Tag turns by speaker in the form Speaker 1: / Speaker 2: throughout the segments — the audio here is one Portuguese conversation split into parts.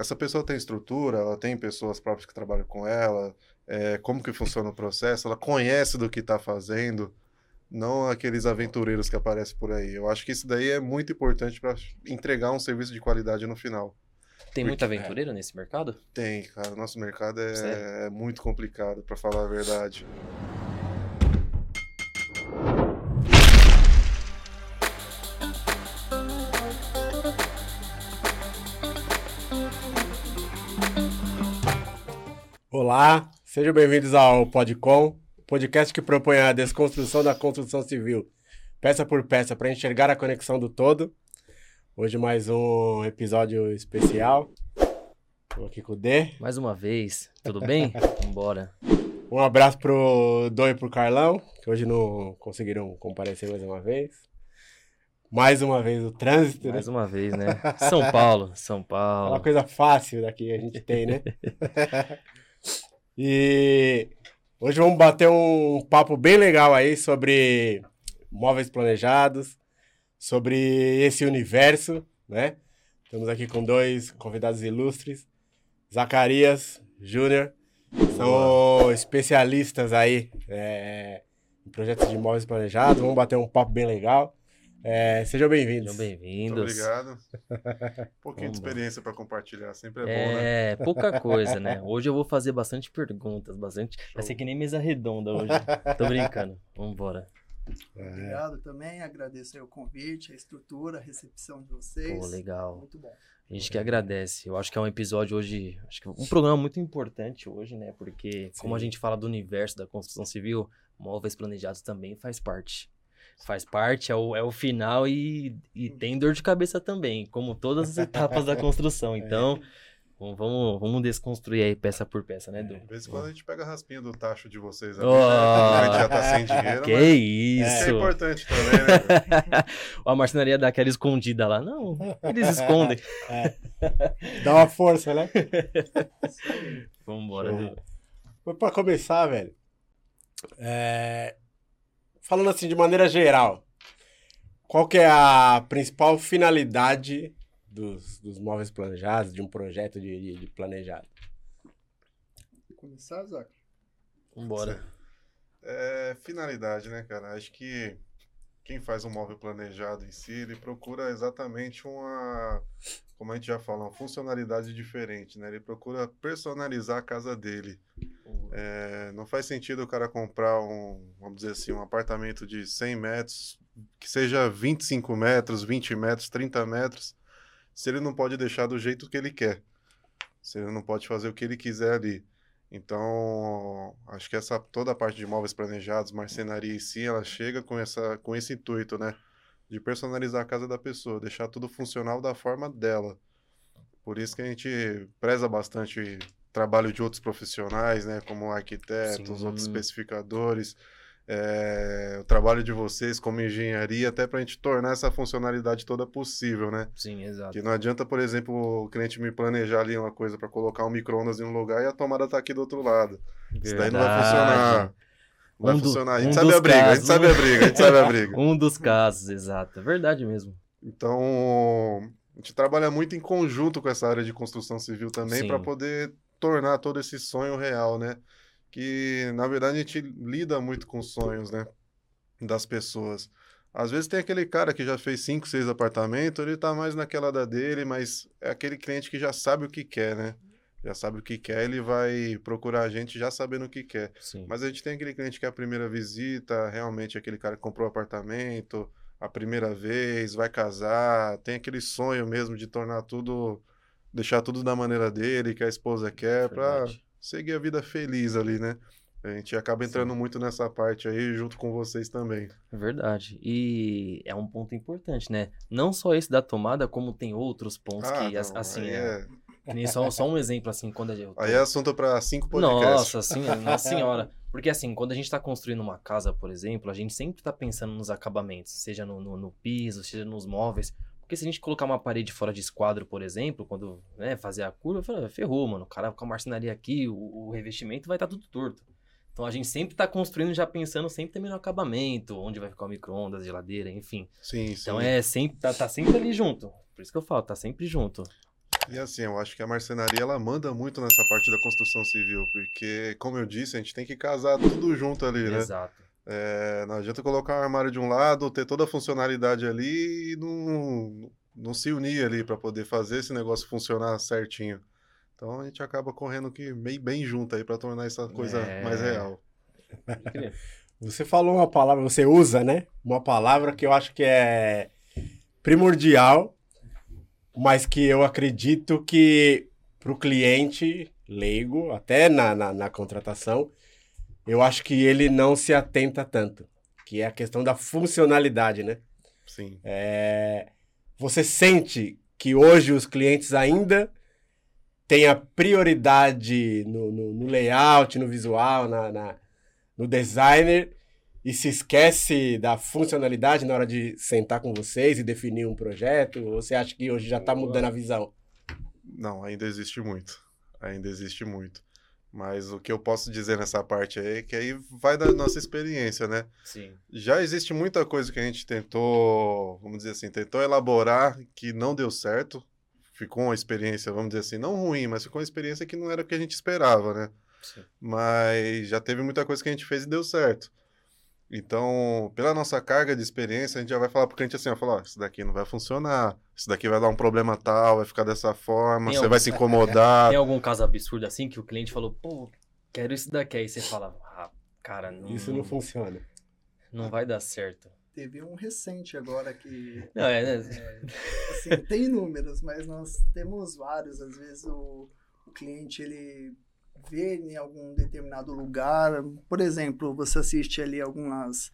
Speaker 1: essa pessoa tem estrutura, ela tem pessoas próprias que trabalham com ela, é, como que funciona o processo, ela conhece do que está fazendo, não aqueles aventureiros que aparecem por aí. Eu acho que isso daí é muito importante para entregar um serviço de qualidade no final.
Speaker 2: Tem muito aventureiro nesse mercado?
Speaker 1: Tem, cara. Nosso mercado é, é muito complicado, para falar a verdade.
Speaker 3: Olá, sejam bem-vindos ao Podcom, podcast que propõe a desconstrução da construção civil, peça por peça, para enxergar a conexão do todo. Hoje mais um episódio especial. Estou aqui com o D.
Speaker 2: Mais uma vez, tudo bem? Vambora.
Speaker 3: Um abraço pro Dom e pro Carlão, que hoje não conseguiram comparecer mais uma vez. Mais uma vez o trânsito,
Speaker 2: né? Mais uma vez, né? São Paulo, São Paulo.
Speaker 3: Uma coisa fácil daqui a gente tem, né? E hoje vamos bater um papo bem legal aí sobre móveis planejados, sobre esse universo, né? Estamos aqui com dois convidados ilustres, Zacarias Júnior, são especialistas aí é, em projetos de imóveis planejados. Vamos bater um papo bem legal. É, sejam bem-vindos.
Speaker 2: Sejam bem-vindos.
Speaker 1: obrigado. Um pouquinho de experiência para compartilhar, sempre é,
Speaker 2: é
Speaker 1: bom, né?
Speaker 2: É, pouca coisa, né? Hoje eu vou fazer bastante perguntas, bastante. Show. Vai ser que nem mesa redonda hoje. Tô brincando. Vamos embora.
Speaker 4: É. Obrigado também, agradeço o convite, a estrutura, a recepção de vocês.
Speaker 2: Pô, legal.
Speaker 4: Muito bom.
Speaker 2: A gente que agradece. Eu acho que é um episódio hoje, acho que um programa muito importante hoje, né? Porque Sim. como a gente fala do universo da construção civil, móveis planejados também faz parte faz parte, é o, é o final e, e tem dor de cabeça também, como todas as etapas da construção. Então, é. vamos, vamos desconstruir aí peça por peça, né, Du?
Speaker 1: De vez em quando a gente pega a raspinha do tacho de vocês ali, oh, né? a gente já tá sem dinheiro,
Speaker 2: Que isso!
Speaker 1: Isso é importante também, né?
Speaker 2: a marcenaria dá aquela escondida lá. Não, eles escondem. É.
Speaker 3: Dá uma força, né?
Speaker 2: Vamos embora,
Speaker 3: Du. Pra começar, velho, é, falando assim de maneira geral, qual que é a principal finalidade dos, dos móveis planejados, de um projeto de, de, de planejado?
Speaker 4: Começar, Zac?
Speaker 2: Vambora.
Speaker 1: É, finalidade, né, cara? Acho que quem faz um móvel planejado em si, ele procura exatamente uma, como a gente já falou, uma funcionalidade diferente, né? Ele procura personalizar a casa dele. É, não faz sentido o cara comprar um, vamos dizer assim, um apartamento de 100 metros, que seja 25 metros, 20 metros, 30 metros, se ele não pode deixar do jeito que ele quer. Se ele não pode fazer o que ele quiser ali. Então, acho que essa toda a parte de imóveis planejados, marcenaria em si, ela chega com essa com esse intuito, né, de personalizar a casa da pessoa, deixar tudo funcional da forma dela. Por isso que a gente preza bastante trabalho de outros profissionais, né, como arquitetos, Sim. outros especificadores, é, o trabalho de vocês como engenharia, até para a gente tornar essa funcionalidade toda possível, né?
Speaker 2: Sim, exato.
Speaker 1: Que não adianta, por exemplo, o cliente me planejar ali uma coisa para colocar um micro-ondas em um lugar e a tomada tá aqui do outro lado. Verdade. Isso daí não vai funcionar. Vai um funcionar. a gente sabe a briga, casos, a gente sabe a briga, a gente sabe a briga.
Speaker 2: um dos casos, exato. É verdade mesmo.
Speaker 1: Então, a gente trabalha muito em conjunto com essa área de construção civil também para poder tornar todo esse sonho real, né? Que na verdade a gente lida muito com sonhos, né? Das pessoas. Às vezes tem aquele cara que já fez cinco, seis apartamentos, ele tá mais naquela da dele, mas é aquele cliente que já sabe o que quer, né? Já sabe o que quer, ele vai procurar a gente já sabendo o que quer.
Speaker 2: Sim.
Speaker 1: Mas a gente tem aquele cliente que é a primeira visita, realmente aquele cara que comprou apartamento a primeira vez, vai casar, tem aquele sonho mesmo de tornar tudo deixar tudo da maneira dele, que a esposa quer, para seguir a vida feliz ali, né? A gente acaba entrando Sim. muito nessa parte aí, junto com vocês também.
Speaker 2: É verdade. E é um ponto importante, né? Não só esse da tomada, como tem outros pontos ah, que, não, assim, é... Só, só um exemplo, assim, quando gente...
Speaker 1: Aí é assunto para cinco podcasts.
Speaker 2: Nossa, assim, nossa senhora. Porque, assim, quando a gente está construindo uma casa, por exemplo, a gente sempre está pensando nos acabamentos, seja no, no, no piso, seja nos móveis. Porque se a gente colocar uma parede fora de esquadro, por exemplo, quando né, fazer a curva, falo, ferrou, mano. O cara com a marcenaria aqui, o, o revestimento vai estar tá tudo torto. Então a gente sempre está construindo já pensando sempre também no acabamento, onde vai ficar o micro-ondas, geladeira, enfim.
Speaker 1: Sim,
Speaker 2: então
Speaker 1: sim.
Speaker 2: é sempre, tá, tá, sempre ali junto. Por isso que eu falo, tá sempre junto.
Speaker 1: E assim, eu acho que a marcenaria ela manda muito nessa parte da construção civil, porque, como eu disse, a gente tem que casar tudo junto ali, né?
Speaker 2: Exato.
Speaker 1: É, não adianta colocar um armário de um lado, ter toda a funcionalidade ali e não, não se unir ali para poder fazer esse negócio funcionar certinho. Então a gente acaba correndo que bem, bem junto aí para tornar essa coisa
Speaker 2: É.
Speaker 1: mais real.
Speaker 3: Você falou uma palavra, você usa, né? Uma palavra que eu acho que é primordial, mas que eu acredito que para o cliente leigo, até na, na, na contratação, eu acho que ele não se atenta tanto, que é a questão da funcionalidade, né?
Speaker 1: Sim.
Speaker 3: É, você sente que hoje os clientes ainda têm a prioridade no, no- no layout, no visual, na, na- no designer e se esquece da funcionalidade na hora de sentar com vocês e definir um projeto? Ou você acha que hoje já está mudando a visão?
Speaker 1: Não, ainda existe muito. Ainda existe muito. Mas o que eu posso dizer nessa parte aí é que aí vai da nossa experiência, né?
Speaker 2: Sim.
Speaker 1: Já existe muita coisa que a gente tentou, vamos dizer assim, tentou elaborar que não deu certo. Ficou uma experiência, vamos dizer assim, não ruim, mas ficou uma experiência que não era o que a gente esperava, né?
Speaker 2: Sim.
Speaker 1: Mas já teve muita coisa que a gente fez e deu certo. Então, pela nossa carga de experiência, a gente já vai falar pro cliente assim, ó, falar, ó, isso daqui não vai funcionar, isso daqui vai dar um problema tal, vai ficar dessa forma,
Speaker 2: Tem
Speaker 1: você
Speaker 2: algum-
Speaker 1: vai se incomodar.
Speaker 2: Tem algum caso absurdo assim que o cliente falou, pô, quero isso daqui. Aí você fala, ah, cara, não,
Speaker 3: Isso não funciona.
Speaker 2: não vai dar certo.
Speaker 4: Teve um recente agora que
Speaker 2: Não, é, né?
Speaker 4: assim, tem números, mas nós temos vários. Às vezes o, o cliente ele vê em algum determinado lugar, por exemplo, você assiste ali algumas,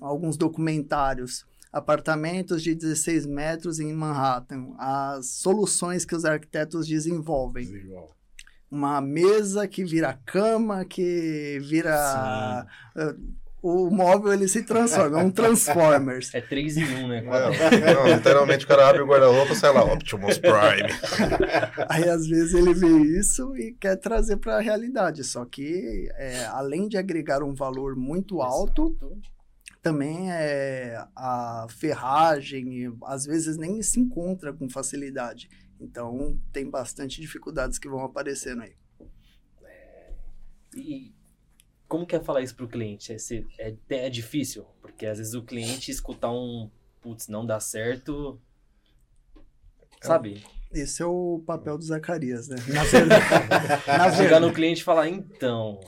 Speaker 4: alguns documentários, apartamentos de 16 metros em Manhattan, as soluções que os arquitetos desenvolvem.
Speaker 3: Desigual.
Speaker 4: Uma mesa que vira cama, que vira... O móvel ele se transforma, é um Transformers.
Speaker 2: É 3 em 1, né?
Speaker 1: É, não, literalmente o cara abre o guarda-roupa e sai lá, Optimus Prime.
Speaker 4: Aí às vezes ele vê isso e quer trazer para a realidade. Só que é, além de agregar um valor muito alto, também é a ferragem às vezes nem se encontra com facilidade. Então tem bastante dificuldades que vão aparecendo aí.
Speaker 2: E como que é falar isso pro cliente? É, se- é, é difícil? Porque às vezes o cliente escutar um putz, não dá certo. Sabe?
Speaker 4: Esse é o papel do Zacarias, né? Na verdade, na
Speaker 2: Chegar
Speaker 4: verdade,
Speaker 2: no cliente e falar, então.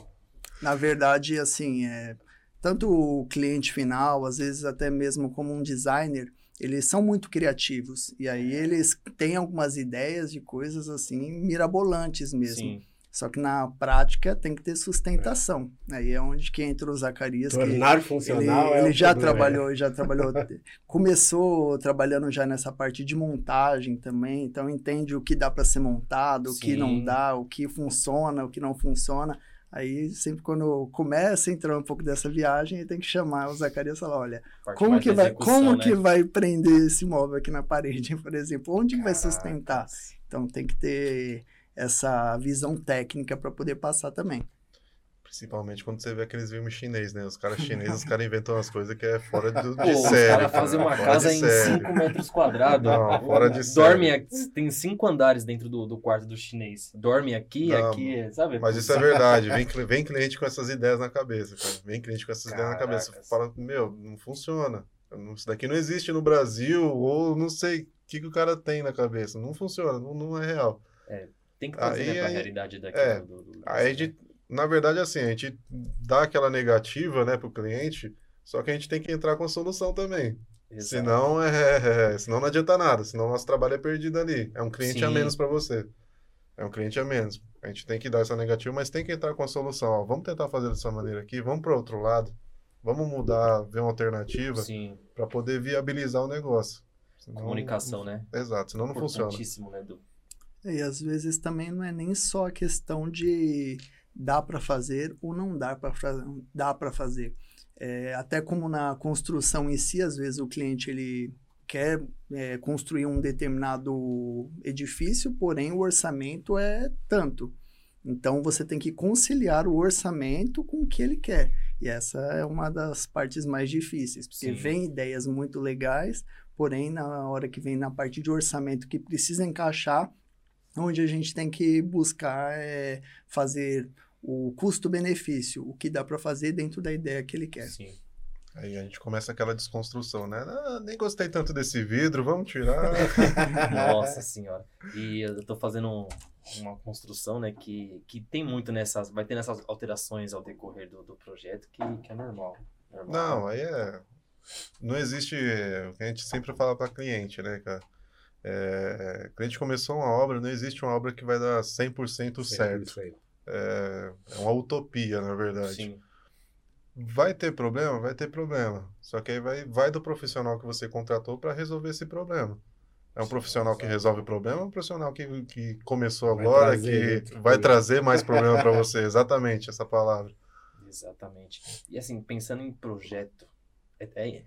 Speaker 4: Na verdade, assim, é, tanto o cliente final, às vezes até mesmo como um designer, eles são muito criativos. E aí eles têm algumas ideias de coisas assim mirabolantes mesmo.
Speaker 2: Sim.
Speaker 4: Só que na prática tem que ter sustentação. Aí é onde que entra o Zacarias. que
Speaker 3: Tornar
Speaker 4: ele,
Speaker 3: funcional é
Speaker 4: ele já
Speaker 3: problema.
Speaker 4: trabalhou, já trabalhou, começou trabalhando já nessa parte de montagem também, então entende o que dá para ser montado, o que não
Speaker 2: Sim.
Speaker 4: dá, o que funciona, o que não funciona. Aí sempre quando começa a entrar um pouco dessa viagem, tem que chamar o Zacarias e falar, olha, como que vai, como
Speaker 2: né?
Speaker 4: que vai prender esse móvel aqui na parede, por exemplo? Onde que vai sustentar? Então tem que ter essa visão técnica para poder passar também.
Speaker 1: Principalmente quando você vê aqueles filmes chineses, né? Os caras chineses, os caras inventam umas coisas que é fora do,
Speaker 2: Pô,
Speaker 1: de
Speaker 2: os
Speaker 1: série.
Speaker 2: caras fazem uma
Speaker 1: fora
Speaker 2: casa em
Speaker 1: série.
Speaker 2: 5 metros quadrados.
Speaker 1: Não, fora de
Speaker 2: Dorme,
Speaker 1: série.
Speaker 2: aqui- tem cinco andares dentro do, do quarto do chinês. Dorme aqui,
Speaker 1: Não,
Speaker 2: aqui, sabe?
Speaker 1: Mas isso é verdade. Vem, vem cliente com essas ideias na cabeça, cara. Vem cliente com essas ideias na cabeça. Fala, meu, não funciona. Não- Isso daqui não existe no Brasil, ou não sei o que, que o cara tem na cabeça. Não funciona, não, não é real.
Speaker 2: Tem que trazer
Speaker 1: Aí-
Speaker 2: né, pra
Speaker 1: aí-
Speaker 2: realidade daqui.
Speaker 1: é,
Speaker 2: do, do- do-
Speaker 1: Aí a gente, na verdade, assim, a gente dá aquela negativa, né, pro cliente, só que a gente tem que entrar com a solução também.
Speaker 2: Exato.
Speaker 1: Senão, é, senão não adianta nada, senão nosso trabalho é perdido ali. É um cliente a
Speaker 2: Sim.
Speaker 1: menos para você. É um cliente a menos. A gente tem que dar essa negativa, mas tem que entrar com a solução. Ó, vamos tentar fazer dessa maneira aqui, vamos para outro lado, vamos mudar, ver uma alternativa para poder viabilizar o negócio. Senão-
Speaker 2: comunicação, né?
Speaker 1: Exato, senão não funciona.
Speaker 2: Importantíssimo, né, Du?
Speaker 4: E às vezes também não é nem só a questão de dá para fazer ou não dá para dá para fazer. É, até como na construção em si, às vezes o cliente ele quer é, construir um determinado edifício, porém o orçamento é tanto. Então você tem que conciliar o orçamento com o que ele quer. E essa é uma das partes mais difíceis, porque
Speaker 2: Sim.
Speaker 4: vem ideias muito legais, porém na hora que vem na parte de orçamento que precisa encaixar, onde a gente tem que buscar é, fazer o custo-benefício, o que dá para fazer dentro da ideia que ele quer.
Speaker 2: Sim.
Speaker 1: Aí a gente começa aquela desconstrução, né? Ah, nem gostei tanto desse vidro, vamos tirar.
Speaker 2: Nossa senhora. E eu tô fazendo um- uma construção, né, que, que tem muito nessas, vai ter nessas alterações ao decorrer do, do projeto que, que é normal. normal.
Speaker 1: Não, aí é. Não existe. O que a gente sempre fala para cliente, né, cara? É, o cliente começou uma obra, não existe uma obra que vai dar 100% certo.
Speaker 3: Isso aí.
Speaker 1: É, é uma utopia, na verdade.
Speaker 2: Sim.
Speaker 1: Vai ter problema? Vai ter problema. Só que aí vai, vai do profissional que você contratou para resolver esse problema. É um profissional que resolve o problema ou um profissional que, que começou
Speaker 3: Vai
Speaker 1: agora,
Speaker 3: trazer
Speaker 1: que vai trazer mais problema para você? Exatamente essa palavra.
Speaker 2: Exatamente. E assim, pensando em projeto, é- é-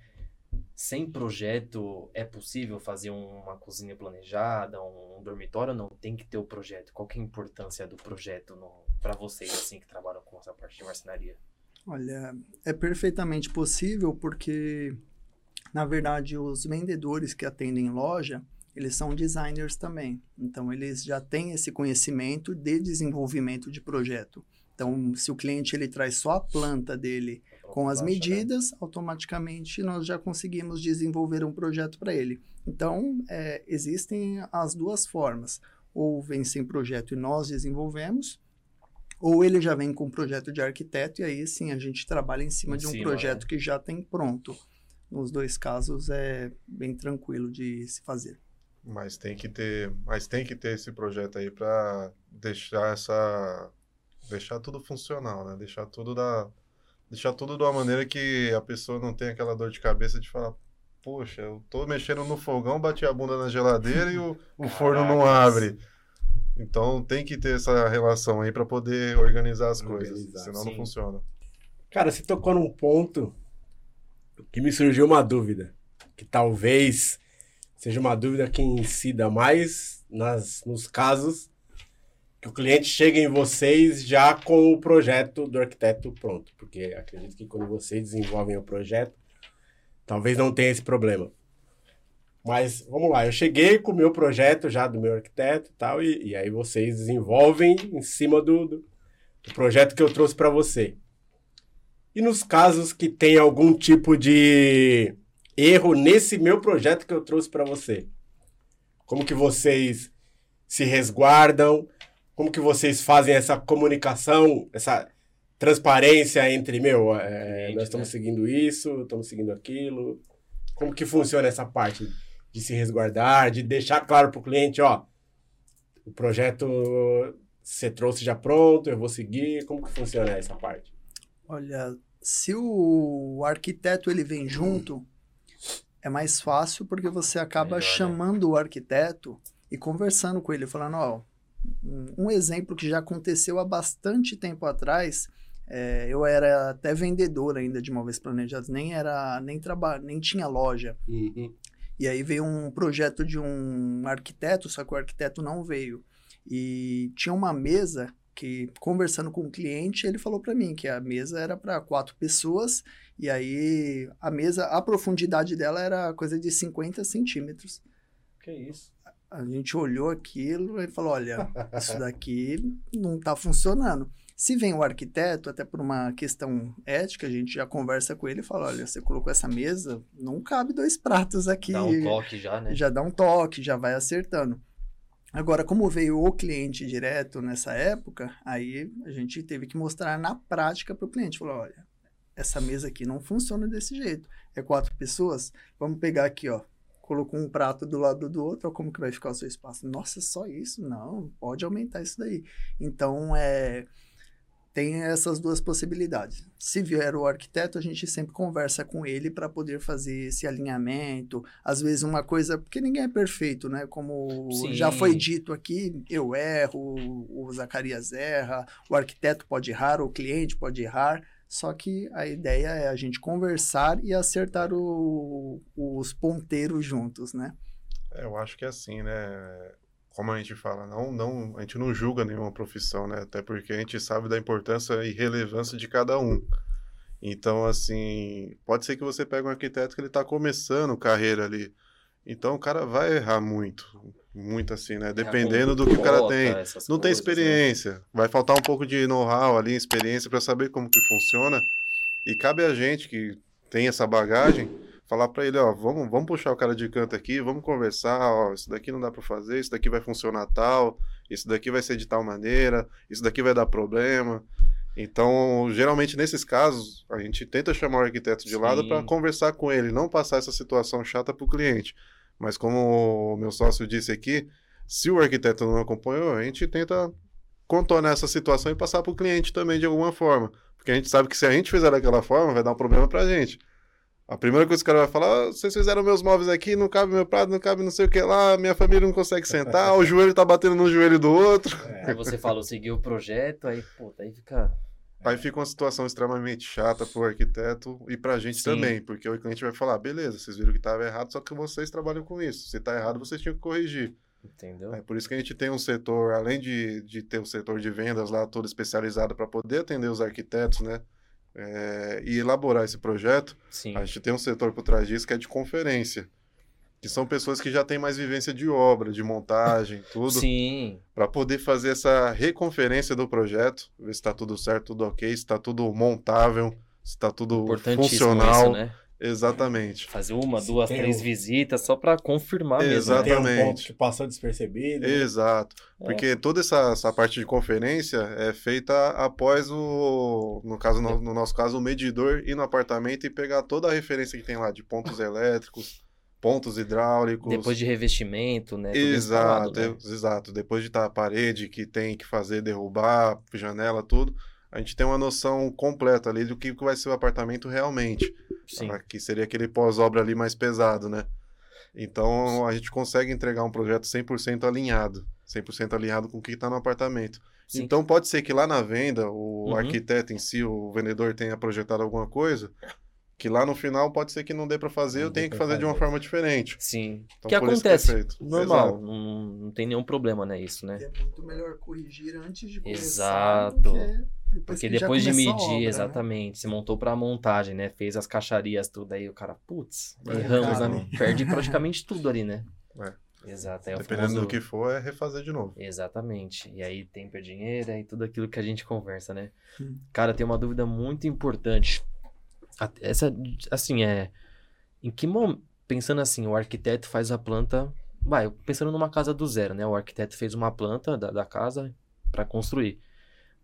Speaker 2: sem projeto é possível fazer um- uma cozinha planejada, um, dormitório não? Tem que ter o projeto. Qual é a importância do projeto para vocês, assim, que trabalham com essa parte de marcenaria?
Speaker 4: Olha, é perfeitamente possível porque, na verdade, os vendedores que atendem loja, eles são designers também. Então, eles já têm esse conhecimento de desenvolvimento de projeto. Então, se o cliente ele traz só a planta dele com as
Speaker 2: né?
Speaker 4: medidas, automaticamente nós já conseguimos desenvolver um projeto para ele. Então, é, existem as duas formas. Ou vem sem projeto e nós desenvolvemos, ou ele já vem com um projeto de arquiteto e aí sim a gente trabalha em cima
Speaker 2: Em
Speaker 4: de um
Speaker 2: cima,
Speaker 4: projeto
Speaker 2: né?
Speaker 4: que já tem pronto. Nos dois casos é bem tranquilo de se fazer.
Speaker 1: Mas tem que ter, mas tem que ter esse projeto aí para deixar essa deixar tudo funcional, né? Deixar tudo da deixar tudo de uma maneira que a pessoa não tenha aquela dor de cabeça de falar, poxa, eu tô mexendo no fogão, bati a bunda na geladeira e o, o forno não abre. Então tem que ter essa relação aí para poder organizar as coisas,
Speaker 3: Organizar,
Speaker 1: senão
Speaker 2: sim.
Speaker 1: não funciona.
Speaker 3: Cara, você tocou num ponto que me surgiu uma dúvida. Que talvez seja uma dúvida que incida mais nas, nos casos que o cliente chega em vocês já com o projeto do arquiteto pronto. Porque acredito que quando vocês desenvolvem o projeto, talvez não tenha esse problema. Mas vamos lá, eu cheguei com o meu projeto já do meu arquiteto e tal, e, e aí vocês desenvolvem em cima do, do, do projeto que eu trouxe para você. E nos casos que tem algum tipo de erro nesse meu projeto que eu trouxe para você? Como que vocês se resguardam? Como que vocês fazem essa comunicação, essa transparência entre, meu, é, nós estamos
Speaker 2: né?
Speaker 3: seguindo isso, estamos seguindo aquilo? Como que funciona essa parte de se resguardar, de deixar claro para o cliente, ó, o projeto você trouxe já pronto, eu vou seguir, como que funciona essa parte?
Speaker 4: Olha, se o arquiteto ele vem junto, é mais fácil porque você acaba
Speaker 2: Melhor, né?
Speaker 4: chamando o arquiteto e conversando com ele, falando, ó, um exemplo que já aconteceu há bastante tempo atrás, é, eu era até vendedor ainda de móveis planejados, nem era, nem traba, nem tinha loja. E aí veio um projeto de um arquiteto, só que o arquiteto não veio. E tinha uma mesa que, conversando com o cliente, ele falou para mim que a mesa era para quatro pessoas. E aí a mesa, a profundidade dela era coisa de 50 centímetros.
Speaker 2: Que isso?
Speaker 4: A gente olhou aquilo e falou: olha, isso daqui não está funcionando. Se vem o arquiteto, até por uma questão ética, a gente já conversa com ele e fala: olha, você colocou essa mesa, não cabe dois pratos aqui
Speaker 2: Dá um toque já, né?
Speaker 4: já dá um toque, já vai acertando. Agora, como veio o cliente direto nessa época, aí a gente teve que mostrar na prática para o cliente. Falou, olha, essa mesa aqui não funciona desse jeito. É quatro pessoas, vamos pegar aqui, ó. Colocou um prato do lado do outro, como que vai ficar o seu espaço? Nossa, só isso? Não, pode aumentar isso daí. Então, é, tem essas duas possibilidades. Se vier o arquiteto, a gente sempre conversa com ele para poder fazer esse alinhamento. Às vezes uma coisa, porque ninguém é perfeito, né? Como
Speaker 2: Sim.
Speaker 4: já foi dito aqui, eu erro, o Zacarias erra, o arquiteto pode errar, o cliente pode errar. Só que a ideia é a gente conversar e acertar o- os ponteiros juntos, né?
Speaker 1: É, eu acho que é assim, né? Como a gente fala, não, não, a gente não julga nenhuma profissão, né? Até porque a gente sabe da importância e relevância de cada um. Então, assim, pode ser que você pegue um arquiteto que ele está começando carreira ali. Então, o cara vai errar muito. Muito assim, né? Dependendo do que o cara tem. Não tem né? experiência. Vai faltar um pouco de know-how ali, experiência para saber como que funciona. E cabe a gente que tem essa bagagem falar para ele, ó, vamos, vamos puxar o cara de canto aqui, vamos conversar, ó, isso daqui não dá para fazer, isso daqui vai funcionar tal, isso daqui vai ser de tal maneira, isso daqui vai dar problema. Então, geralmente nesses casos, a gente tenta chamar o arquiteto de Sim. lado para conversar com ele, não passar essa situação chata para o cliente. Mas como o meu sócio disse aqui, se o arquiteto não acompanhou, a gente tenta contornar essa situação e passar para o cliente também de alguma forma. Porque a gente sabe que se a gente fizer daquela forma, vai dar um problema para a gente. A primeira coisa que o cara vai falar, ah, vocês fizeram meus móveis aqui, não cabe meu prato, não cabe não sei o que lá, minha família não consegue sentar, o joelho tá batendo no joelho do outro.
Speaker 2: É. Aí você falou, seguiu o projeto, aí, pô, aí fica...
Speaker 1: Aí fica uma situação extremamente chata pro arquiteto e pra gente Sim. também, porque o cliente vai falar, beleza, vocês viram que estava errado, só que vocês trabalham com isso. Se tá errado, vocês tinham que corrigir.
Speaker 2: Entendeu?
Speaker 1: É por isso que a gente tem um setor, além de, de ter o um setor de vendas lá todo especializado para poder atender os arquitetos, né? é, e elaborar esse projeto, Sim. a gente tem um setor por trás disso que é de conferência. Que são pessoas que já têm mais vivência de obra, de montagem, tudo.
Speaker 2: Sim.
Speaker 1: Para poder fazer essa reconferência do projeto, ver se está tudo certo, tudo ok, se está tudo montável, se está tudo funcional. Isso, né? Exatamente.
Speaker 2: Fazer uma, duas, três um... visitas só para confirmar
Speaker 1: Exatamente. mesmo.
Speaker 3: Né? Tem um ponto que passou despercebido.
Speaker 1: Exato. É. Porque toda essa, essa parte de conferência é feita após o, no caso no, no, nosso caso, o medidor ir no apartamento e pegar toda a referência que tem lá de pontos elétricos, pontos hidráulicos.
Speaker 2: Depois de revestimento, né?
Speaker 1: Exato, né? exato. Depois de estar tá a parede que tem que fazer derrubar, janela, tudo a gente tem uma noção completa ali do que vai ser o apartamento realmente. Sim. Que seria aquele pós-obra ali mais pesado, né? Então a gente consegue entregar um projeto 100% alinhado, 100% alinhado com o que está no apartamento. Sim. Então pode ser que lá na venda o uhum. arquiteto em si, o vendedor tenha projetado alguma coisa que lá no final pode ser que não dê para fazer, não eu tenho que fazer, fazer, de uma forma diferente.
Speaker 2: Sim. Então, que acontece, que é normal, não, não, tem nenhum problema, né, isso, né?
Speaker 4: É muito melhor corrigir antes de começar.
Speaker 2: Exato. Depois Porque depois de medir, obra, né? exatamente, né? se montou pra montagem, né? Fez as caixarias, tudo aí, o cara, putz, é, erramos, né? Perde praticamente tudo ali, né?
Speaker 1: É.
Speaker 2: Exato.
Speaker 1: É Dependendo famoso... do que for, é refazer de novo.
Speaker 2: Exatamente. E aí tem per dinheiro e tudo aquilo que a gente conversa, né? Hum. Cara, tem uma dúvida muito importante. Essa, assim, é... Em que momento... Pensando assim, o arquiteto faz a planta... Vai, pensando numa casa do zero, né? O arquiteto fez uma planta da, da casa para construir.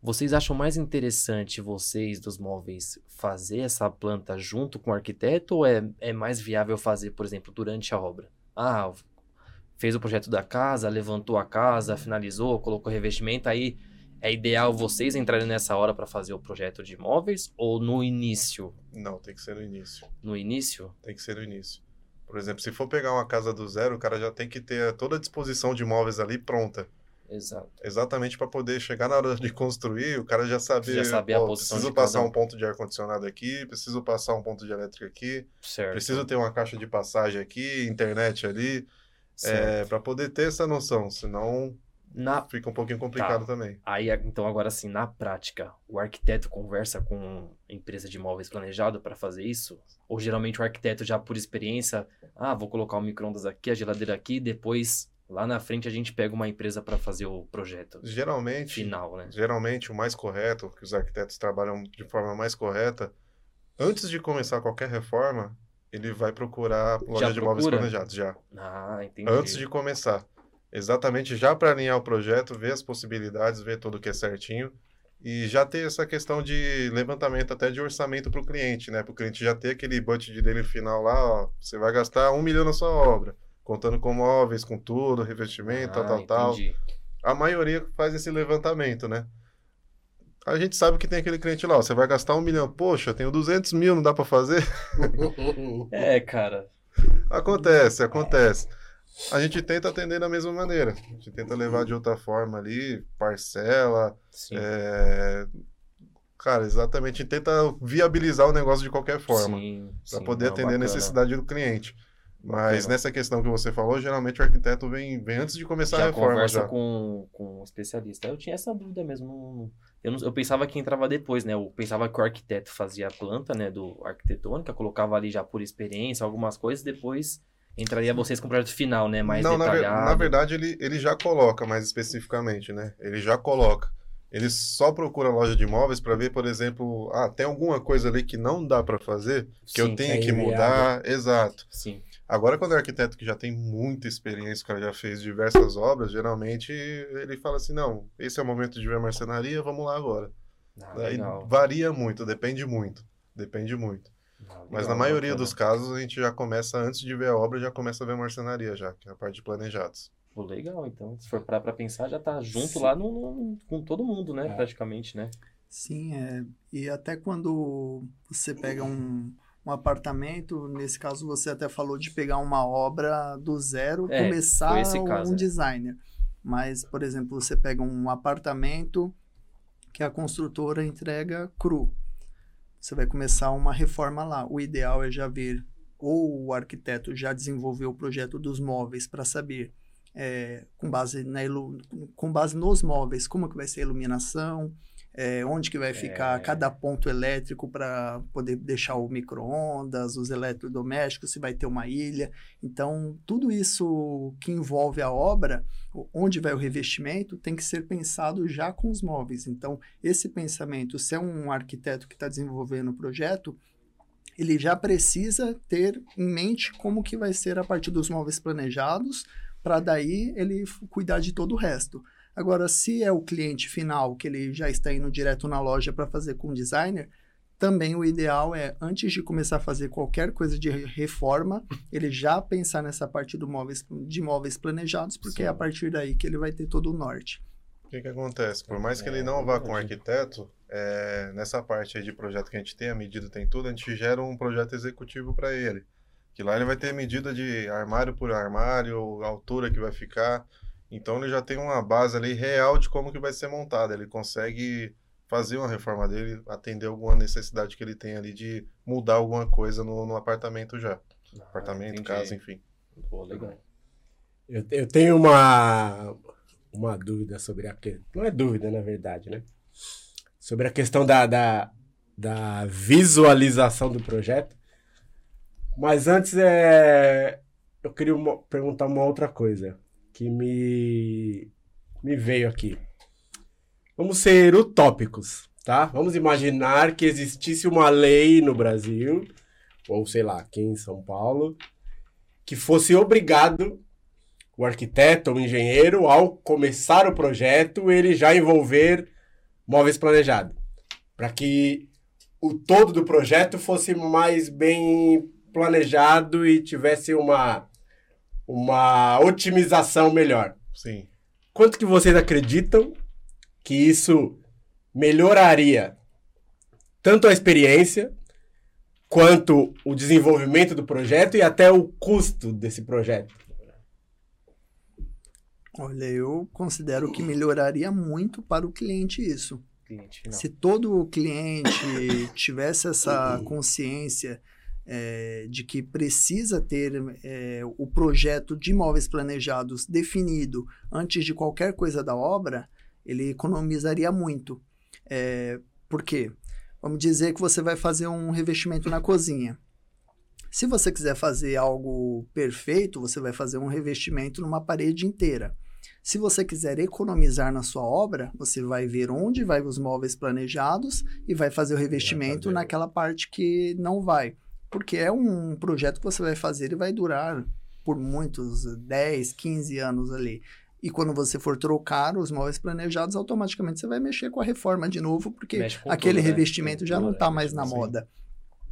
Speaker 2: Vocês acham mais interessante vocês dos móveis fazer essa planta junto com o arquiteto ou é, é mais viável fazer, por exemplo, durante a obra? Ah, fez o projeto da casa, levantou a casa, finalizou, colocou revestimento, aí é ideal vocês entrarem nessa hora para fazer o projeto de móveis ou no início?
Speaker 1: Não, tem que ser no início.
Speaker 2: No início?
Speaker 1: Tem que ser no início. Por exemplo, se for pegar uma casa do zero, o cara já tem que ter toda a disposição de móveis ali pronta.
Speaker 2: Exato.
Speaker 1: Exatamente para poder chegar na hora de construir, o cara já saber,
Speaker 2: já saber a posição
Speaker 1: preciso passar um. um ponto de ar condicionado aqui, preciso passar um ponto de elétrico aqui,
Speaker 2: certo.
Speaker 1: preciso ter uma caixa de passagem aqui, internet ali, é, para poder ter essa noção, senão na... fica um pouquinho complicado tá. também.
Speaker 2: Aí, então agora assim, na prática, o arquiteto conversa com a empresa de imóveis planejado para fazer isso? Ou geralmente o arquiteto já por experiência, ah, vou colocar o micro-ondas aqui, a geladeira aqui, depois Lá na frente a gente pega uma empresa para fazer o projeto.
Speaker 1: Geralmente,
Speaker 2: final, né?
Speaker 1: Geralmente o mais correto, que os arquitetos trabalham de forma mais correta, antes de começar qualquer reforma, ele vai procurar loja já de imóveis planejados já.
Speaker 2: Ah, entendi.
Speaker 1: Antes de começar. Exatamente já para alinhar o projeto, ver as possibilidades, ver tudo que é certinho e já ter essa questão de levantamento até de orçamento para o cliente, né? Para o cliente já ter aquele budget dele final lá, ó, você vai gastar um milhão na sua obra contando com móveis, com tudo, revestimento, ah, tal, tal, entendi. tal. A maioria faz esse levantamento, né? A gente sabe que tem aquele cliente lá, ó, você vai gastar um milhão, poxa, tenho 200 mil, não dá para fazer?
Speaker 2: é, cara.
Speaker 1: Acontece, acontece. A gente tenta atender da mesma maneira. A gente tenta levar de outra forma ali, parcela. É... Cara, exatamente. Tenta viabilizar o negócio de qualquer forma. Para poder não, atender bacana. a necessidade do cliente. Mas nessa questão que você falou, geralmente o arquiteto vem, vem antes de começar já a reforma.
Speaker 2: conversa já. Com, com um especialista. Eu tinha essa dúvida mesmo. Eu, não, eu pensava que entrava depois, né? Eu pensava que o arquiteto fazia a planta, né? Do arquitetônica, colocava ali já por experiência algumas coisas, depois entraria vocês com o projeto final, né? Mais
Speaker 1: não,
Speaker 2: detalhado.
Speaker 1: Na, ver, na verdade, ele, ele já coloca mais especificamente, né? Ele já coloca. Ele só procura a loja de imóveis para ver, por exemplo, ah, tem alguma coisa ali que não dá para fazer, que Sim, eu tenho que, é que mudar. Exato.
Speaker 2: Sim.
Speaker 1: Agora, quando é arquiteto que já tem muita experiência, o cara já fez diversas obras, geralmente ele fala assim: não, esse é o momento de ver marcenaria, vamos lá agora. Ah, Daí varia muito, depende muito. Depende muito. Mas na maioria dos casos a gente já começa, antes de ver a obra, já começa a ver marcenaria já, que é a parte de planejados.
Speaker 2: Pô, legal, então. Se for parar pra pensar, já tá junto Sim. lá no, no, com todo mundo, né? É. Praticamente, né?
Speaker 4: Sim, é. E até quando você pega um, um apartamento, nesse caso você até falou de pegar uma obra do zero, é, começar um é. designer. Mas, por exemplo, você pega um apartamento que a construtora entrega cru. Você vai começar uma reforma lá. O ideal é já ver, ou o arquiteto já desenvolveu o projeto dos móveis para saber é, com, base na com base nos móveis, como que vai ser a iluminação, é, onde que vai ficar é... cada ponto elétrico para poder deixar o micro-ondas, os eletrodomésticos, se vai ter uma ilha. Então, tudo isso que envolve a obra, onde vai o revestimento, tem que ser pensado já com os móveis. Então, esse pensamento, se é um arquiteto que está desenvolvendo o projeto, ele já precisa ter em mente como que vai ser a partir dos móveis planejados, para daí ele cuidar de todo o resto. Agora, se é o cliente final, que ele já está indo direto na loja para fazer com o designer, também o ideal é, antes de começar a fazer qualquer coisa de reforma, ele já pensar nessa parte do móveis, de móveis planejados, porque Sim. é a partir daí que ele vai ter todo o norte.
Speaker 1: O que, que acontece? Por mais que ele não vá com o arquiteto, é, nessa parte aí de projeto que a gente tem, a medida tem tudo, a gente gera um projeto executivo para ele. Que lá ele vai ter medida de armário por armário, a altura que vai ficar. Então ele já tem uma base ali real de como que vai ser montada. Ele consegue fazer uma reforma dele, atender alguma necessidade que ele tem ali de mudar alguma coisa no, no apartamento já. Ah, apartamento, entendi. casa, enfim.
Speaker 2: Pô, legal.
Speaker 3: Eu, eu tenho uma, uma dúvida sobre a Não é dúvida, na verdade, né? Sobre a questão da, da, da visualização do projeto. Mas antes, é... eu queria uma, perguntar uma outra coisa que me, me veio aqui. Vamos ser utópicos, tá? Vamos imaginar que existisse uma lei no Brasil, ou sei lá, aqui em São Paulo, que fosse obrigado o arquiteto ou engenheiro, ao começar o projeto, ele já envolver móveis planejados. Para que o todo do projeto fosse mais bem planejado e tivesse uma uma otimização melhor.
Speaker 1: Sim.
Speaker 3: Quanto que vocês acreditam que isso melhoraria tanto a experiência quanto o desenvolvimento do projeto e até o custo desse projeto?
Speaker 4: Olha, eu considero que melhoraria muito para o cliente isso. Cliente, Se todo cliente tivesse essa consciência é, de que precisa ter é, o projeto de imóveis planejados definido antes de qualquer coisa da obra, ele economizaria muito. É, por quê? Vamos dizer que você vai fazer um revestimento na cozinha. Se você quiser fazer algo perfeito, você vai fazer um revestimento numa parede inteira. Se você quiser economizar na sua obra, você vai ver onde vai os móveis planejados e vai fazer o revestimento naquela parte que não vai. Porque é um projeto que você vai fazer e vai durar por muitos 10, 15 anos ali. E quando você for trocar os móveis planejados, automaticamente você vai mexer com a reforma de novo, porque aquele tudo, né? revestimento né? já não está mais na moda.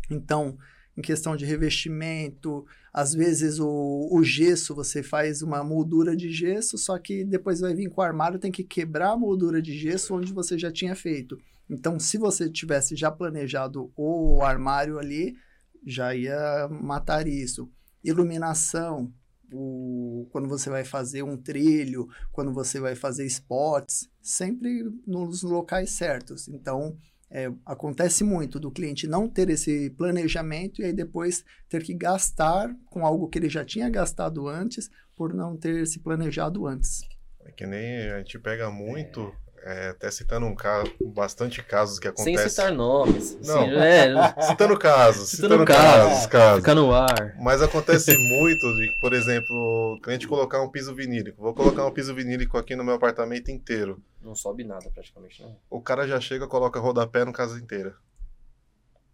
Speaker 4: Então, em questão de revestimento, às vezes o, o, gesso, você faz uma moldura de gesso, só que depois vai vir com o armário, tem que quebrar a moldura de gesso onde você já tinha feito. Então, se você tivesse já planejado o armário ali, já ia matar isso. Iluminação, o, quando você vai fazer um trilho, quando você vai fazer spots, sempre nos locais certos. Então, é, acontece muito do cliente não ter esse planejamento e aí depois ter que gastar com algo que ele já tinha gastado antes por não ter se planejado antes.
Speaker 1: É que nem a gente pega muito é, até citando um caso, bastante casos que
Speaker 2: Sem
Speaker 1: acontecem.
Speaker 2: citar nomes.
Speaker 1: Não.
Speaker 2: Assim, é,
Speaker 1: Citando casos,
Speaker 2: Citando
Speaker 1: citando,
Speaker 2: casos.
Speaker 1: casos, casos.
Speaker 2: fica no ar.
Speaker 1: Mas acontece muito de, por exemplo, o cliente colocar um piso vinílico. Vou colocar um piso vinílico aqui no meu apartamento inteiro.
Speaker 2: Não sobe nada praticamente, né?
Speaker 1: O cara já chega, coloca rodapé no casa inteira.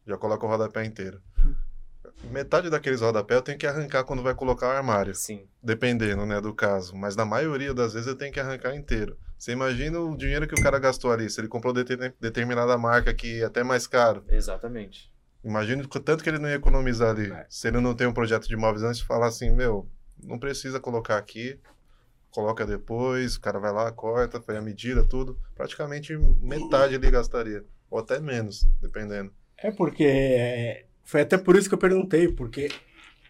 Speaker 1: Já coloca o rodapé inteiro. Metade daqueles rodapé eu tenho que arrancar quando vai colocar o armário.
Speaker 2: Sim.
Speaker 1: Dependendo, né, do caso. Mas na maioria das vezes eu tenho que arrancar inteiro. Você imagina o dinheiro que o cara gastou ali. Se ele comprou deter- determinada marca que é até mais caro.
Speaker 2: Exatamente.
Speaker 1: Imagina o tanto que ele não ia economizar ali.
Speaker 3: É.
Speaker 1: Se ele não tem um projeto de imóveis antes de falar assim, meu, não precisa colocar aqui, coloca depois, o cara vai lá, corta, foi a medida, tudo. Praticamente metade ele gastaria. Ou até menos, dependendo.
Speaker 3: É porque é, foi até por isso que eu perguntei, porque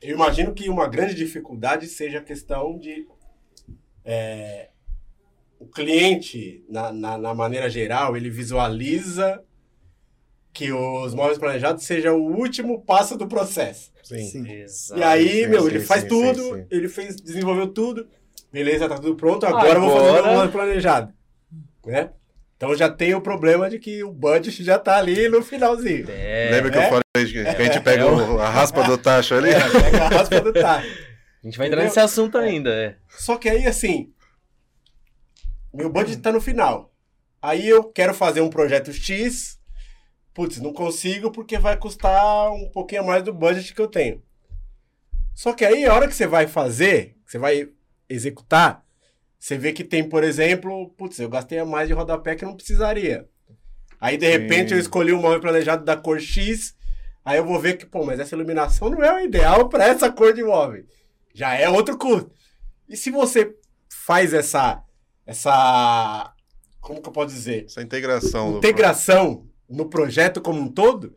Speaker 3: eu imagino que uma grande dificuldade seja a questão de é, o cliente, na, na, na maneira geral, ele visualiza que os móveis planejados seja o último passo do processo.
Speaker 1: Sim.
Speaker 4: Sim.
Speaker 2: Exato.
Speaker 3: E aí,
Speaker 1: sim,
Speaker 3: meu,
Speaker 1: sim,
Speaker 3: ele faz
Speaker 1: sim,
Speaker 3: tudo,
Speaker 1: sim.
Speaker 3: ele fez, desenvolveu tudo, beleza, tá tudo pronto, agora, eu vou fazer
Speaker 2: Agora-
Speaker 3: meu móvel planejado. Né? Então já tem o problema de que o budget já tá ali no finalzinho.
Speaker 2: É,
Speaker 1: Lembra que
Speaker 3: é?
Speaker 1: eu falei que que a gente pega o- a raspa do tacho ali?
Speaker 3: É, pega a raspa do tacho.
Speaker 2: a gente vai entrar
Speaker 3: Entendeu?
Speaker 2: nesse assunto ainda, é.
Speaker 3: Só que aí, assim, meu budget tá no final. Aí eu quero fazer um projeto X, putz, não consigo porque vai custar um pouquinho mais do budget que eu tenho. Só que aí, a hora que você vai fazer, que você vai executar, você vê que tem, por exemplo, putz, eu gastei a mais de rodapé que não precisaria. Aí, de repente,
Speaker 1: Sim.
Speaker 3: eu escolhi um móvel planejado da cor X, aí eu vou ver que, pô, mas essa iluminação não é o ideal para essa cor de móvel. Já é outro custo. E se você faz essa, essa, como que eu posso dizer?
Speaker 1: Essa integração. do-
Speaker 3: Integração no projeto como um todo,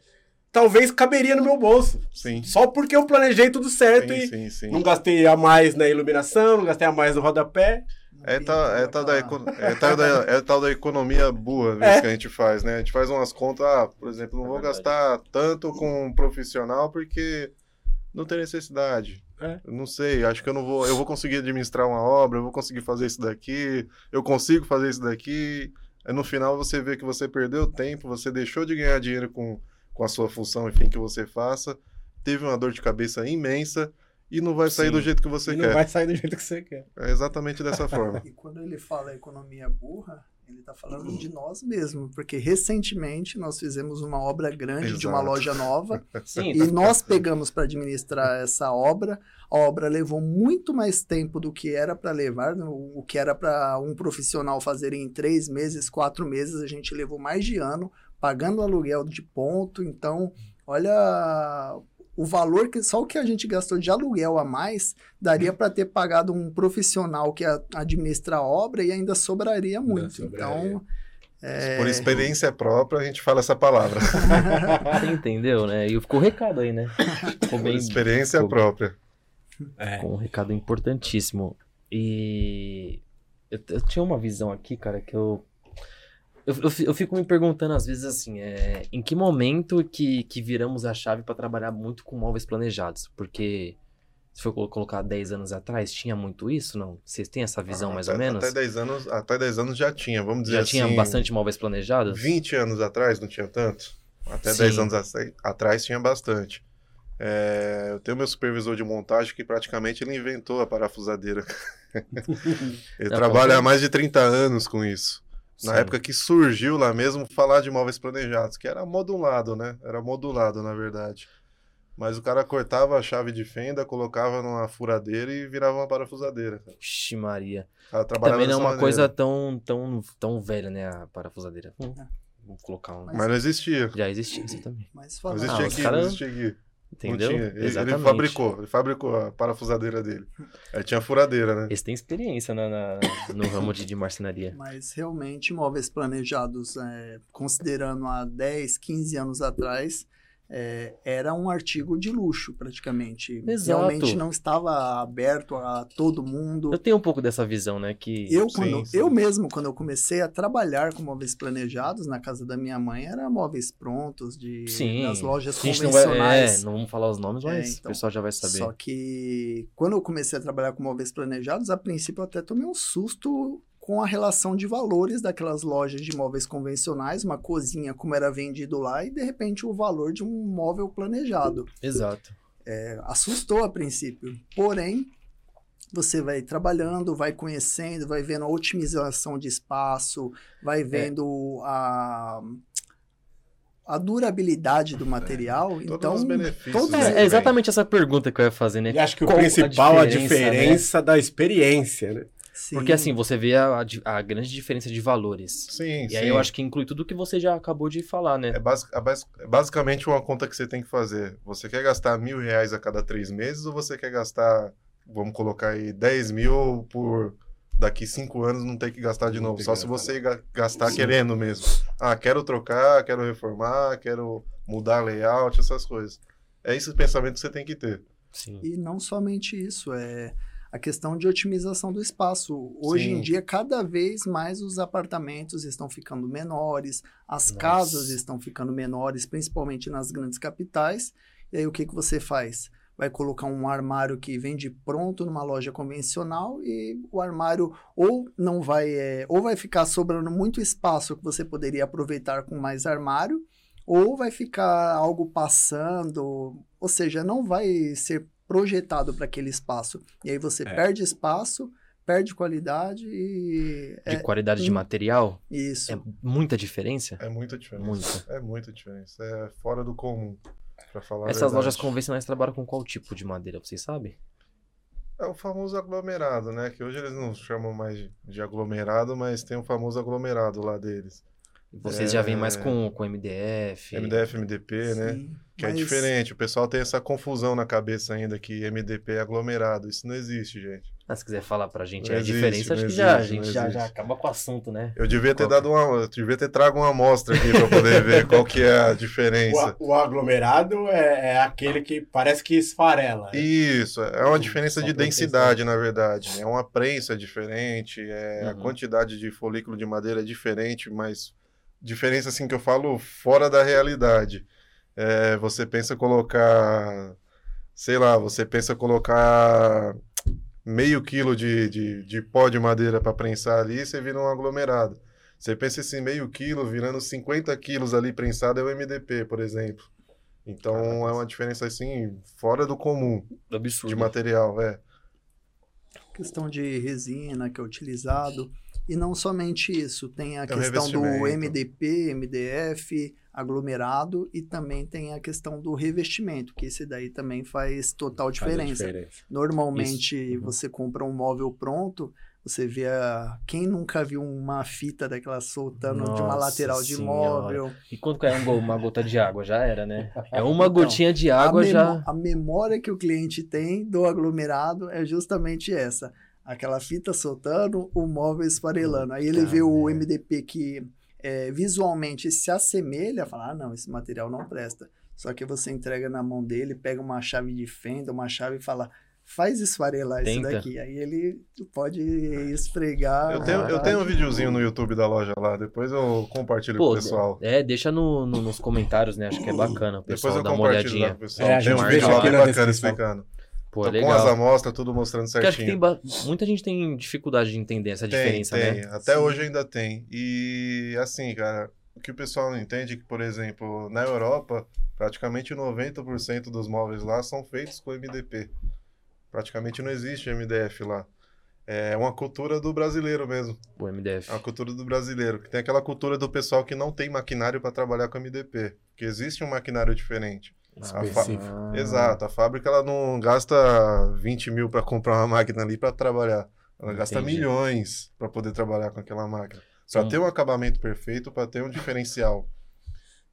Speaker 3: talvez caberia no meu bolso.
Speaker 1: Sim.
Speaker 3: Só porque eu planejei tudo certo
Speaker 1: Sim,
Speaker 3: e
Speaker 1: sim, sim.
Speaker 3: não gastei a mais na iluminação, não gastei a mais no rodapé.
Speaker 1: É tal, é, tal da, é, tal da, é tal da economia burra às
Speaker 3: É.
Speaker 1: que a gente faz, né? A gente faz umas contas, ah, por exemplo, não
Speaker 2: É
Speaker 1: vou gastar tanto com um profissional porque não tem necessidade.
Speaker 3: É.
Speaker 1: Eu não sei, acho que eu não vou, eu vou conseguir administrar uma obra, eu vou conseguir fazer isso daqui, eu consigo fazer isso daqui. Aí no final você vê que você perdeu tempo, você deixou de ganhar dinheiro com, com a sua função, enfim, que você faça, teve uma dor de cabeça imensa e não vai sair
Speaker 2: Sim.
Speaker 1: do jeito que você
Speaker 3: e
Speaker 1: quer.
Speaker 3: não vai sair do jeito que você quer.
Speaker 1: É exatamente dessa forma.
Speaker 4: E quando ele fala economia burra, ele está falando de nós mesmos, porque recentemente nós fizemos uma obra grande de uma
Speaker 1: Exato.
Speaker 4: loja nova
Speaker 2: Sim,
Speaker 4: e nós pegamos para administrar essa obra. A obra levou muito mais tempo do que era para levar, no- o que era para um profissional fazer em três meses, quatro meses, a gente levou mais de ano pagando aluguel de ponto. Então, olha o valor que só o que a gente gastou de aluguel a mais daria para ter pagado um profissional que ia administrar a obra e ainda sobraria muito.
Speaker 3: sobraria.
Speaker 4: Então, é,
Speaker 1: Por experiência própria, a gente fala essa palavra.
Speaker 2: você entendeu, né? E ficou o recado aí, né? Ficou
Speaker 1: Por
Speaker 2: bem.
Speaker 1: experiência
Speaker 2: ficou-
Speaker 1: própria.
Speaker 3: É.
Speaker 2: com um recado importantíssimo. E eu, eu tinha uma visão aqui, cara, que eu. Eu, eu, fi- eu fico me perguntando às vezes assim, é, em que momento que, que viramos a chave para trabalhar muito com móveis planejados? Porque se for colo- colocar 10 anos atrás, tinha muito isso, não? Vocês têm essa visão
Speaker 1: Ah,
Speaker 2: mais
Speaker 1: até,
Speaker 2: ou menos?
Speaker 1: Até 10 anos, até 10 anos já tinha, vamos dizer
Speaker 2: Já
Speaker 1: assim.
Speaker 2: tinha bastante móveis planejados?
Speaker 1: 20 anos atrás não tinha tanto. Até
Speaker 2: Sim.
Speaker 1: 10 anos at- atrás tinha bastante. É, eu tenho meu supervisor de montagem que praticamente ele inventou a parafusadeira. ele
Speaker 2: Não,
Speaker 1: trabalha há mais de 30 anos com isso. Na
Speaker 2: Sim.
Speaker 1: época que surgiu lá mesmo falar de móveis planejados, que era modulado, né? Era modulado, na verdade. Mas o cara cortava a chave de fenda, colocava numa furadeira e virava uma parafusadeira. cara.
Speaker 2: Ixi, Maria. Também não é uma
Speaker 1: maneira.
Speaker 2: coisa tão, tão, tão velha, né? A parafusadeira. Hum,
Speaker 4: É.
Speaker 2: Vamos colocar um.
Speaker 1: Mas não existia.
Speaker 2: Já existia isso também.
Speaker 4: mas
Speaker 1: Não
Speaker 4: falando,
Speaker 1: existia
Speaker 2: Ah,
Speaker 1: aqui,
Speaker 2: cara-
Speaker 1: não existia aqui.
Speaker 2: Entendeu?
Speaker 1: Não tinha. Ele, ele
Speaker 2: Exatamente.
Speaker 1: fabricou, ele fabricou a parafusadeira dele. Aí tinha furadeira, né?
Speaker 2: Eles têm experiência na, na- no ramo de, de marcenaria.
Speaker 4: Mas realmente, imóveis planejados, é, considerando há 10, 15 anos atrás, é, era um artigo de luxo, praticamente.
Speaker 2: Exato.
Speaker 4: Realmente não estava aberto a todo mundo.
Speaker 2: Eu tenho um pouco dessa visão, né? Que
Speaker 4: Eu, quando,
Speaker 1: sim.
Speaker 4: eu mesmo, quando eu comecei a trabalhar com móveis planejados na casa da minha mãe, era móveis prontos de
Speaker 2: Sim,
Speaker 4: das lojas
Speaker 2: gente não vai.
Speaker 4: convencionais.
Speaker 2: É, não vamos falar os nomes,
Speaker 4: É,
Speaker 2: mas
Speaker 4: então,
Speaker 2: o pessoal já vai saber.
Speaker 4: Só que quando eu comecei a trabalhar com móveis planejados, a princípio eu até tomei um susto com a relação de valores daquelas lojas de móveis convencionais, uma cozinha como era vendido lá, e de repente o valor de um móvel planejado.
Speaker 2: Exato.
Speaker 4: É, assustou a princípio. Porém, você vai trabalhando, vai conhecendo, vai vendo a otimização de espaço, vai vendo a a durabilidade do material.
Speaker 1: Todos
Speaker 4: então,
Speaker 1: os benefícios,
Speaker 4: todos
Speaker 1: né?
Speaker 2: É, é exatamente essa pergunta que eu ia fazer, né?
Speaker 3: E acho que o
Speaker 2: Qual
Speaker 3: principal, a
Speaker 2: né?
Speaker 3: diferença, da experiência, né?
Speaker 4: Sim,
Speaker 2: Porque assim, você vê a, a grande diferença de valores.
Speaker 1: Sim,
Speaker 2: E
Speaker 1: sim.
Speaker 2: aí eu acho que inclui tudo que você já acabou de falar, né?
Speaker 1: É, basic- é bas- é basicamente uma conta que você tem que fazer. Você quer gastar mil reais a cada três meses ou você quer gastar, vamos colocar aí, 10 mil por daqui cinco anos não ter que gastar de
Speaker 3: Não
Speaker 1: novo? Só se você ga- gastar
Speaker 3: Sim.
Speaker 1: querendo mesmo. Ah, quero trocar, quero reformar, quero mudar layout, essas coisas. É esse pensamento que você tem que ter.
Speaker 2: Sim.
Speaker 4: E não somente isso, é a questão de otimização do espaço. Hoje
Speaker 1: Sim.
Speaker 4: em dia, cada vez mais os apartamentos estão ficando menores, as
Speaker 2: Nossa.
Speaker 4: casas estão ficando menores, principalmente nas grandes capitais. E aí o que, que você faz? Vai colocar um armário que vende pronto numa loja convencional e o armário ou não vai, é, ou vai ficar sobrando muito espaço que você poderia aproveitar com mais armário, ou vai ficar algo passando, ou seja, não vai ser projetado para aquele espaço. E aí você
Speaker 3: É.
Speaker 4: perde espaço, perde qualidade e
Speaker 2: De
Speaker 4: é
Speaker 2: qualidade de material,
Speaker 4: isso.
Speaker 2: é muita diferença.
Speaker 1: É muita diferença.
Speaker 2: Muita.
Speaker 1: É muita diferença. É fora do comum, pra falar
Speaker 2: Essas lojas convencionais trabalham com qual tipo de madeira, vocês sabem?
Speaker 1: É o famoso aglomerado, né? Que hoje eles não chamam mais de- de aglomerado, mas tem o famoso aglomerado lá deles.
Speaker 2: Vocês já vêm mais
Speaker 1: É.
Speaker 2: com, com MDF.
Speaker 1: MDF, MDP, né?
Speaker 4: Sim,
Speaker 1: Que é diferente. O pessoal tem essa confusão na cabeça ainda que MDP é aglomerado. Isso não existe, gente.
Speaker 2: Ah, se quiser falar pra gente
Speaker 1: Não
Speaker 2: a
Speaker 1: existe,
Speaker 2: diferença, acho que já, a
Speaker 1: existe,
Speaker 2: gente já,
Speaker 1: existe.
Speaker 2: já acaba com o assunto, né?
Speaker 1: Eu devia ter
Speaker 2: Qual
Speaker 1: dado uma, eu devia ter trago uma amostra aqui para poder ver qual que é a
Speaker 3: O,
Speaker 1: diferença.
Speaker 3: a- o aglomerado é, é aquele que parece que esfarela. né?
Speaker 1: Isso, é uma diferença de
Speaker 3: pra
Speaker 1: densidade, na verdade. É uma prensa diferente, é a
Speaker 2: Uhum.
Speaker 1: quantidade de folículo de madeira é diferente, mas diferença assim que eu falo fora da realidade. É, você pensa colocar, sei lá, você pensa colocar meio quilo de, de, de pó de madeira para prensar ali, você vira um aglomerado. Você pensa esse meio quilo virando 50 quilos ali prensado é o MDP, por exemplo. Então é uma diferença assim fora do comum
Speaker 2: Absurdo.
Speaker 1: de material, é.
Speaker 4: questão de resina que é utilizado. E não somente isso, tem a
Speaker 1: Tem o
Speaker 4: questão do. MDP, MDF, aglomerado e também tem a questão do revestimento, que esse daí também faz total
Speaker 3: Faz a
Speaker 4: diferença.
Speaker 3: diferença.
Speaker 4: Normalmente.
Speaker 2: Uhum.
Speaker 4: você compra um móvel pronto, você vê a... quem nunca viu uma fita daquela soltando de uma
Speaker 2: Nossa
Speaker 4: lateral de móvel.
Speaker 2: E quando cai um go- uma gota de água, já era, né? É uma
Speaker 4: Então,
Speaker 2: gotinha de água
Speaker 4: a,
Speaker 2: já.
Speaker 4: a memória que o cliente tem do aglomerado é justamente essa. Aquela fita soltando, o móvel esfarelando. Aí ele vê o. MDP que é, visualmente se assemelha, fala, ah, não, esse material não presta. Só que você entrega na mão dele, pega uma chave de fenda, uma chave e fala, faz esfarelar isso
Speaker 2: Tenta.
Speaker 4: daqui. Aí ele pode esfregar.
Speaker 1: Eu tenho, eu tenho um videozinho no YouTube da loja lá, depois eu compartilho com
Speaker 2: Pô,
Speaker 1: o pessoal.
Speaker 2: é, deixa no, no- nos comentários, né? Acho que é bacana o
Speaker 1: Depois
Speaker 2: pessoal
Speaker 1: eu
Speaker 2: dar uma
Speaker 1: lá
Speaker 2: olhadinha.
Speaker 1: com o pessoal.
Speaker 3: É, a
Speaker 1: Tem
Speaker 2: gente
Speaker 1: um
Speaker 2: deixa
Speaker 1: vídeo lá bem bacana
Speaker 3: descrição.
Speaker 1: explicando.
Speaker 2: Pô,
Speaker 1: Tô
Speaker 2: legal.
Speaker 1: com as amostras, tudo mostrando
Speaker 2: Porque acho que
Speaker 1: certinho.
Speaker 2: ba- muita gente tem dificuldade de entender essa
Speaker 1: Tem,
Speaker 2: diferença,
Speaker 1: tem.
Speaker 2: né?
Speaker 1: Até
Speaker 4: Sim.
Speaker 1: hoje ainda tem. E assim, cara, o que o pessoal não entende é que, por exemplo, na Europa, praticamente 90% dos móveis lá são feitos com MDP. Praticamente não existe MDF lá. É uma cultura do brasileiro mesmo.
Speaker 2: O MDF.
Speaker 1: É uma cultura do brasileiro. Que tem aquela cultura do pessoal que não tem maquinário para trabalhar com MDP. Que existe um maquinário diferente.
Speaker 3: Específico.
Speaker 2: Ah.
Speaker 1: Exato. A fábrica ela não gasta 20 mil para comprar uma máquina ali para trabalhar. Ela gasta
Speaker 2: Entendi.
Speaker 1: milhões para poder trabalhar com aquela máquina. Para ter um acabamento perfeito, para ter um diferencial.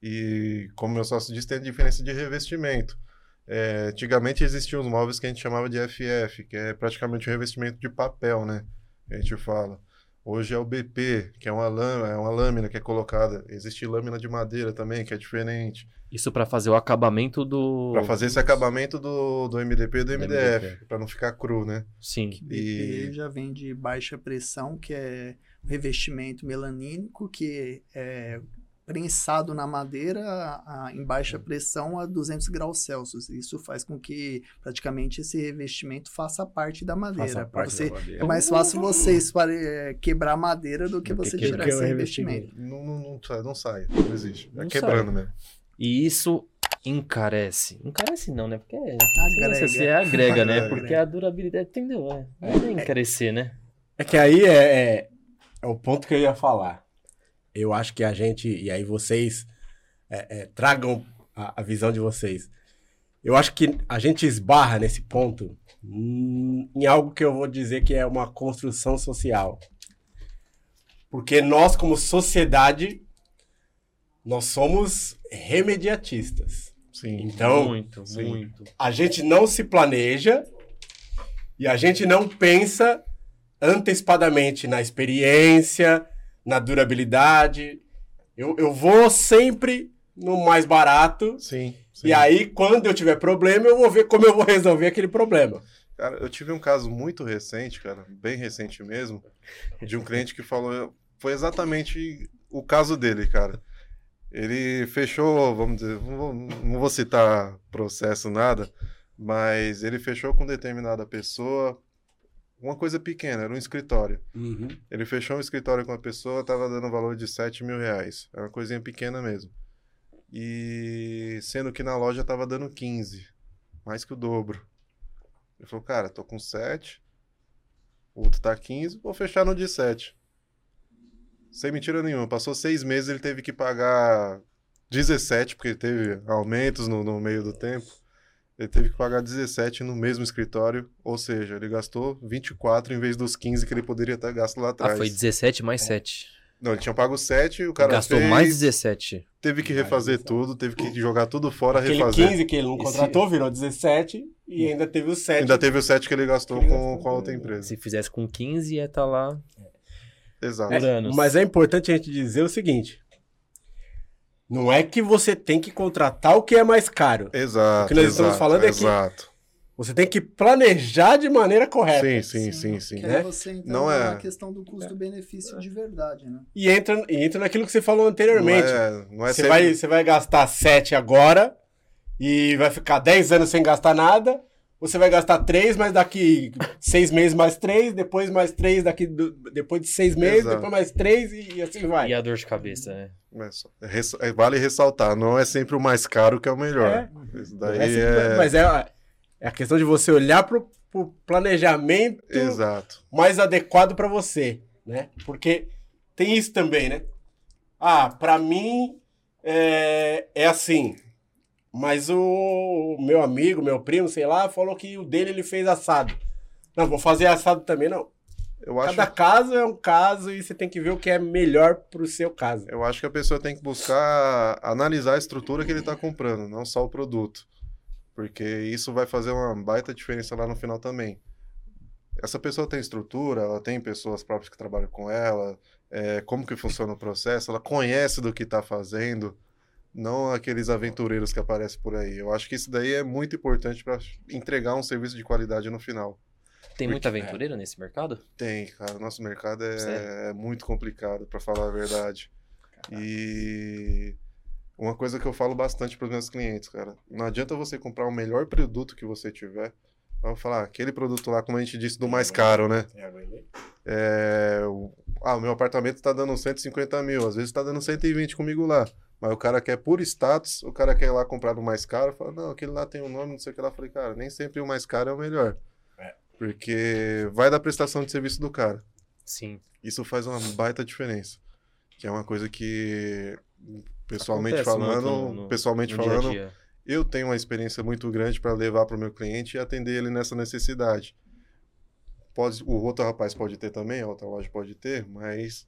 Speaker 1: E como meu sócio disse, tem a diferença de revestimento. É, antigamente existiam os móveis que a gente chamava de FF, que é praticamente um revestimento de papel, né? A gente fala. Hoje é o BP, que é uma lâmina, é uma lâmina que é colocada. Existe lâmina de madeira também, que é diferente.
Speaker 2: Isso pra fazer o acabamento do.
Speaker 1: Para fazer esse acabamento do, do MDP e do MDF, para não ficar cru, né?
Speaker 2: Sim.
Speaker 4: BP
Speaker 1: E-
Speaker 4: já vem de baixa pressão, que é um revestimento melanínico, que é prensado na madeira a, a, em baixa pressão a 200 graus Celsius. Isso faz com que praticamente esse revestimento faça parte da madeira. Para você madeira. é mais fácil você é, quebrar a madeira do que você que tirar esse revestimento.
Speaker 1: Não, não, não, não, sai, não existe. É não quebrando sai. mesmo.
Speaker 2: E isso encarece. Encarece não, né? Porque é, agrega, você agrega né? Porque a durabilidade entendeu? É, é, é encarecer, né?
Speaker 3: É que aí é, é, é, o ponto que eu ia falar. Eu acho que a gente, e aí vocês é, é, tragam a, a, visão de vocês. Eu acho que a gente esbarra nesse ponto em algo que eu vou dizer que é uma construção social. Porque nós, como sociedade, nós somos remediatistas.
Speaker 2: Sim,
Speaker 3: então,
Speaker 2: muito, muito.
Speaker 3: A gente não se planeja e a gente não pensa antecipadamente na experiência, na durabilidade. Eu, eu vou sempre no mais barato.
Speaker 1: Sim, sim.
Speaker 3: E aí, quando eu tiver problema, eu vou ver como eu vou resolver aquele problema.
Speaker 1: Cara, eu tive um caso muito recente, cara, bem recente mesmo, de um cliente que falou. Foi exatamente o caso dele, cara. Ele fechou, vamos dizer, não vou, não vou citar processo, nada, mas ele fechou com determinada pessoa uma coisa pequena, era um escritório.
Speaker 3: Uhum.
Speaker 1: Ele fechou um escritório com uma pessoa, estava dando um valor de 7 mil reais. Era uma coisinha pequena mesmo. E sendo que na loja estava dando 15, mais que o dobro. Ele falou, cara, tô com 7, o outro tá 15, vou fechar no de 7. Sem mentira nenhuma. Passou seis meses, ele teve que pagar 17, porque teve aumentos no, no meio do tempo. Ele teve que pagar 17 no mesmo escritório, ou seja, ele gastou 24 em vez dos 15 que ele poderia ter gasto lá atrás.
Speaker 2: Ah, foi 17 mais 7.
Speaker 1: Não, ele tinha pago 7 o cara
Speaker 2: Gastou
Speaker 1: fez,
Speaker 2: mais 17.
Speaker 1: Teve que refazer tudo, teve que jogar tudo fora,
Speaker 3: Aquele
Speaker 1: refazer.
Speaker 3: 15 que ele não contratou Esse... virou 17 e ainda teve o 7.
Speaker 1: Ainda teve o 7 que ele gastou, que ele com, com a outra empresa.
Speaker 2: Se fizesse com 15 ia estar tá lá
Speaker 1: Exato.
Speaker 3: É, mas é importante a gente dizer o seguinte: não é que você tem que contratar o que é mais caro.
Speaker 1: Exato.
Speaker 3: O que nós exato, estamos falando é
Speaker 1: exato.
Speaker 3: que você tem que planejar de maneira correta.
Speaker 1: Sim, sim, sim, sim.
Speaker 4: Que né? você entra não é a questão do custo-benefício de verdade, né?
Speaker 3: E entra, e entra naquilo que você falou anteriormente. Não
Speaker 1: é, não é
Speaker 3: você, sempre... vai, você vai gastar 7 agora e vai ficar 10 anos sem gastar nada você vai gastar três, mas daqui seis meses mais três, depois mais três, daqui do, depois de seis meses, Exato. depois mais três e, e, assim vai.
Speaker 2: E a dor de cabeça, né?
Speaker 1: Mas, é, vale ressaltar, não é sempre o mais caro que é o melhor. É. Isso daí é,
Speaker 3: é... Mas é, é a questão de você olhar para o planejamento
Speaker 1: Exato.
Speaker 3: mais adequado para você, né? Porque tem isso também, né? Ah, para mim é, é assim, mas o meu amigo, meu primo, sei lá, falou que o dele ele fez assado. Não, vou fazer assado também, não. Eu acho... Cada caso é um caso e você tem que ver o que é melhor para o seu caso.
Speaker 1: Eu acho que a pessoa tem que buscar analisar a estrutura que ele está comprando, não só o produto. Porque isso vai fazer uma baita diferença lá no final também. Essa pessoa tem estrutura, ela tem pessoas próprias que trabalham com ela, é, como que funciona o processo, ela conhece do que está fazendo não aqueles aventureiros que aparecem por aí. Eu acho que isso daí é muito importante para entregar um serviço de qualidade no final.
Speaker 2: Tem muito aventureiro é, nesse mercado?
Speaker 1: Tem, cara. Nosso mercado é, é muito complicado, para falar a verdade. Caraca. E uma coisa que eu falo bastante para os meus clientes, cara, não adianta você comprar o melhor produto que você tiver. Vamos falar, aquele produto lá, como a gente disse, do mais caro, né? É, o, ah, o meu apartamento está dando 150 mil, às vezes está dando 120 comigo lá. Mas o cara quer por status, o cara quer ir lá comprar no mais caro, fala, não, aquele lá tem um nome, não sei o que lá. Eu falei, cara, nem sempre o mais caro é o melhor. É. Porque vai da prestação de serviço do cara.
Speaker 2: Sim.
Speaker 1: Isso faz uma baita diferença. Que é uma coisa que, pessoalmente Acontece falando, no, no, pessoalmente no falando, dia dia. eu tenho uma experiência muito grande para levar para o meu cliente e atender ele nessa necessidade. Pode, o outro rapaz pode ter também, a outra loja pode ter, mas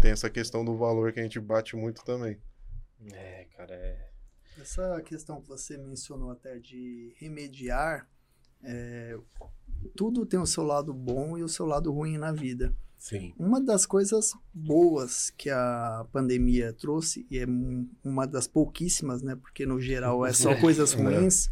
Speaker 1: tem essa questão do valor que a gente bate muito também.
Speaker 2: É, cara, é.
Speaker 4: Essa questão que você mencionou até de remediar, é, tudo tem o seu lado bom e o seu lado ruim na vida.
Speaker 3: Sim.
Speaker 4: Uma das coisas boas que a pandemia trouxe, e é uma das pouquíssimas, né? Porque no geral é só coisas ruins,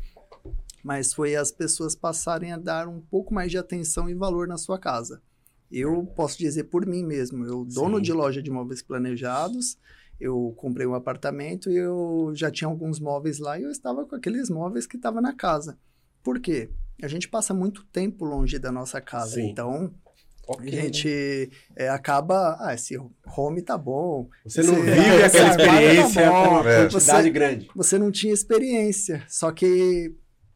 Speaker 4: mas foi as pessoas passarem a dar um pouco mais de atenção e valor na sua casa. Eu posso dizer por mim mesmo, eu dono
Speaker 3: Sim.
Speaker 4: de loja de móveis planejados, eu comprei um apartamento e eu já tinha alguns móveis lá e eu estava com aqueles móveis que estavam na casa. Por quê? A gente passa muito tempo longe da nossa casa,
Speaker 3: Sim.
Speaker 4: então
Speaker 2: Ok,
Speaker 4: a gente é, acaba, ah, esse home tá bom,
Speaker 3: Você não vive
Speaker 4: esse
Speaker 3: aquela
Speaker 4: tá
Speaker 3: experiência
Speaker 4: bom,
Speaker 3: com uma
Speaker 1: é.
Speaker 3: quantidade
Speaker 4: Você-
Speaker 3: grande.
Speaker 4: você não tinha experiência. Só que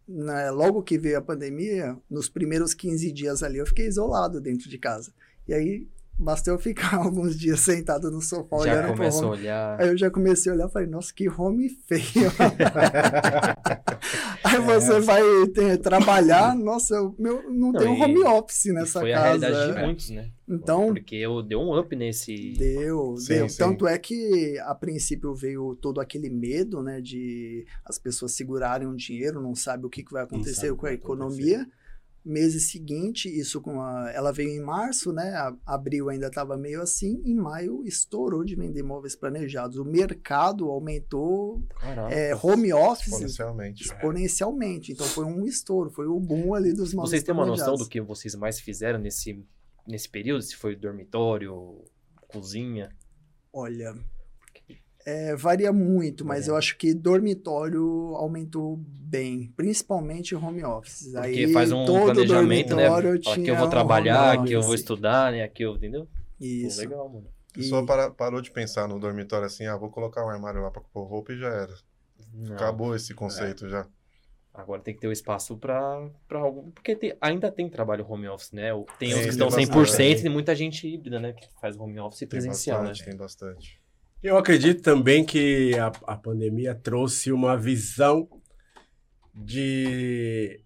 Speaker 4: né, logo que veio a pandemia, nos primeiros 15 dias ali, eu fiquei isolado dentro de casa. E aí, bastou eu ficar alguns dias sentado no sofá
Speaker 2: Já
Speaker 4: olhando pro
Speaker 2: começa a
Speaker 4: home.
Speaker 2: olhar.
Speaker 4: Aí eu já comecei a olhar e falei, nossa, que home feio. aí
Speaker 2: É.
Speaker 4: você vai ter, trabalhar, nossa, eu, meu, não,
Speaker 2: Não,
Speaker 4: tem um home office nessa
Speaker 2: foi a
Speaker 4: casa.
Speaker 2: realidade de
Speaker 4: é.
Speaker 2: muitos, né?
Speaker 4: Então,
Speaker 2: Porque eu deu um up nesse.
Speaker 4: Deu,
Speaker 1: Sim,
Speaker 4: deu.
Speaker 1: sim.
Speaker 4: Tanto é que a princípio veio todo aquele medo, né, de as pessoas segurarem o dinheiro, não sabe o que, que vai acontecer com a economia. Mês seguinte, isso com a, ela veio em março, né? a- Abril ainda estava meio assim, em maio estourou de vender imóveis planejados. O mercado aumentou,
Speaker 2: Caraca.
Speaker 4: é, home office
Speaker 1: Exponencialmente.
Speaker 4: exponencialmente. Então foi um estouro, foi o boom ali dos imóveis
Speaker 2: Vocês têm uma noção do que vocês mais fizeram nesse, nesse período? Se foi dormitório, cozinha?
Speaker 4: Olha, é, varia muito, mas
Speaker 2: Varia.
Speaker 4: eu acho que dormitório aumentou bem, principalmente home office.
Speaker 2: Porque
Speaker 4: Aí,
Speaker 2: faz um
Speaker 4: todo
Speaker 2: planejamento, né? Aqui eu vou
Speaker 4: um
Speaker 2: trabalhar,
Speaker 4: home
Speaker 2: aqui eu vou estudar, né? Aqui eu, entendeu? Pô,
Speaker 4: Isso.
Speaker 2: legal, mano.
Speaker 1: A pessoa
Speaker 4: E-
Speaker 1: para- parou de pensar no dormitório assim, ah, vou colocar um armário lá pra pôr roupa e já era.
Speaker 2: Não,
Speaker 1: Acabou esse conceito já.
Speaker 2: Agora tem que ter o espaço pra, pra algo. Porque tem- ainda tem trabalho home office, né? Tem
Speaker 1: Sim,
Speaker 2: uns que estão
Speaker 1: bastante.
Speaker 2: 100% e muita gente híbrida, né? Que faz home office e
Speaker 1: Tem
Speaker 2: presencial,
Speaker 1: bastante,
Speaker 2: né?
Speaker 1: tem bastante.
Speaker 3: Eu acredito também que a, a pandemia trouxe uma visão de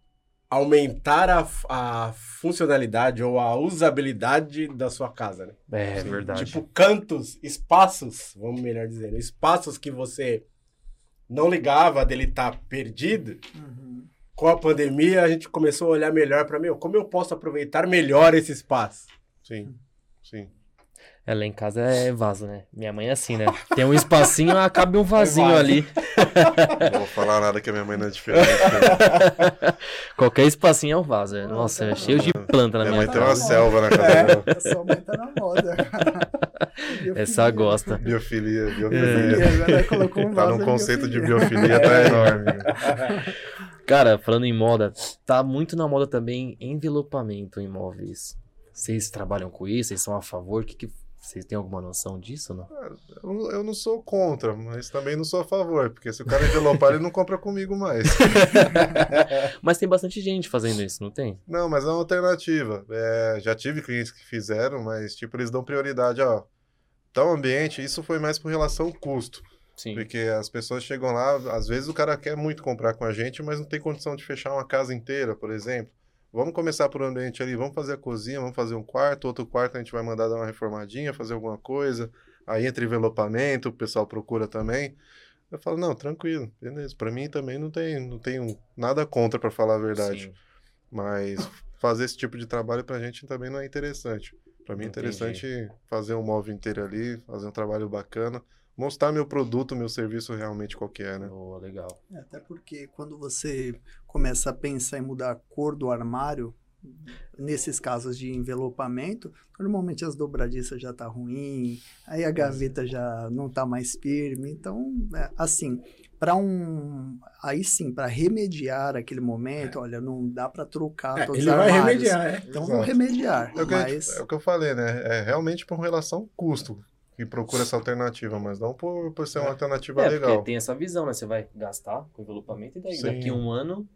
Speaker 3: aumentar a, a funcionalidade ou a usabilidade da sua casa, né?
Speaker 2: É,
Speaker 1: Sim,
Speaker 2: verdade.
Speaker 3: Tipo, cantos, espaços, vamos melhor dizendo, espaços que você não ligava dele estar perdido.
Speaker 4: Uhum.
Speaker 3: Com a pandemia, a gente começou a olhar melhor para mim, como eu posso aproveitar melhor esse espaço?
Speaker 1: Sim, sim.
Speaker 2: É, lá em casa é vaso, né? Minha mãe é assim, né? Tem um espacinho, cabe um vasinho
Speaker 3: vaso.
Speaker 2: ali.
Speaker 1: Não vou falar nada que a minha mãe não é diferente. né?
Speaker 2: Qualquer espacinho é um vaso. é. Nossa, é cheio de planta na
Speaker 1: Minha
Speaker 2: minha
Speaker 1: mãe tem uma
Speaker 2: casa.
Speaker 1: selva na casa
Speaker 4: É,
Speaker 1: dela.
Speaker 4: a sua mãe tá na moda.
Speaker 2: Essa gosta.
Speaker 1: Biofilia, biofilia.
Speaker 4: colocou um
Speaker 1: Tá num conceito de
Speaker 4: biofilia.
Speaker 1: biofilia, tá enorme.
Speaker 2: Cara, falando em moda, tá muito na moda também envelopamento em imóveis. Vocês trabalham com isso? Vocês são a favor? Que que... Vocês têm alguma noção disso ou não?
Speaker 1: Eu, eu não sou contra, mas também não sou a favor, porque se o cara envelopar, ele não compra comigo mais.
Speaker 2: Mas tem bastante gente fazendo isso, não tem?
Speaker 1: Não, mas é uma alternativa. É, já tive clientes que fizeram, mas tipo, eles dão prioridade, ó. Tal ambiente, isso foi mais por relação custo.
Speaker 2: Sim.
Speaker 1: Porque as pessoas chegam lá, às vezes o cara quer muito comprar com a gente, mas não tem condição de fechar uma casa inteira, por exemplo. Vamos começar por um ambiente ali, vamos fazer a cozinha, vamos fazer um quarto, outro quarto a gente vai mandar dar uma reformadinha, fazer alguma coisa. Aí entra envelopamento, o pessoal procura também. Eu falo, não, tranquilo, beleza. Pra mim também não tem, não tenho nada contra, pra falar a verdade.
Speaker 2: Sim.
Speaker 1: Mas fazer esse tipo de trabalho pra gente também não é interessante. Pra mim é interessante fazer um móvel inteiro ali, fazer um trabalho bacana, mostrar meu produto, meu serviço realmente qual que é, né?
Speaker 2: Boa, legal.
Speaker 4: É, Até porque quando você começa a pensar em mudar a cor do armário, nesses casos de envelopamento, normalmente as dobradiças já tá ruim, aí a gaveta já não tá mais firme. Então, é, assim, para um, aí sim, para remediar aquele momento, olha, não dá para trocar
Speaker 3: É,
Speaker 4: todos
Speaker 3: ele
Speaker 4: os
Speaker 3: vai
Speaker 4: armários.
Speaker 3: remediar, é.
Speaker 4: Então,
Speaker 1: Exato.
Speaker 4: vou remediar.
Speaker 1: É o,
Speaker 4: mas
Speaker 1: é o que eu falei, né? É realmente por relação custo que procura essa alternativa, mas não por, por ser uma alternativa
Speaker 2: É,
Speaker 1: legal.
Speaker 2: porque tem essa visão, né? Você vai gastar com envelopamento e daí
Speaker 1: Sim.
Speaker 2: daqui a um ano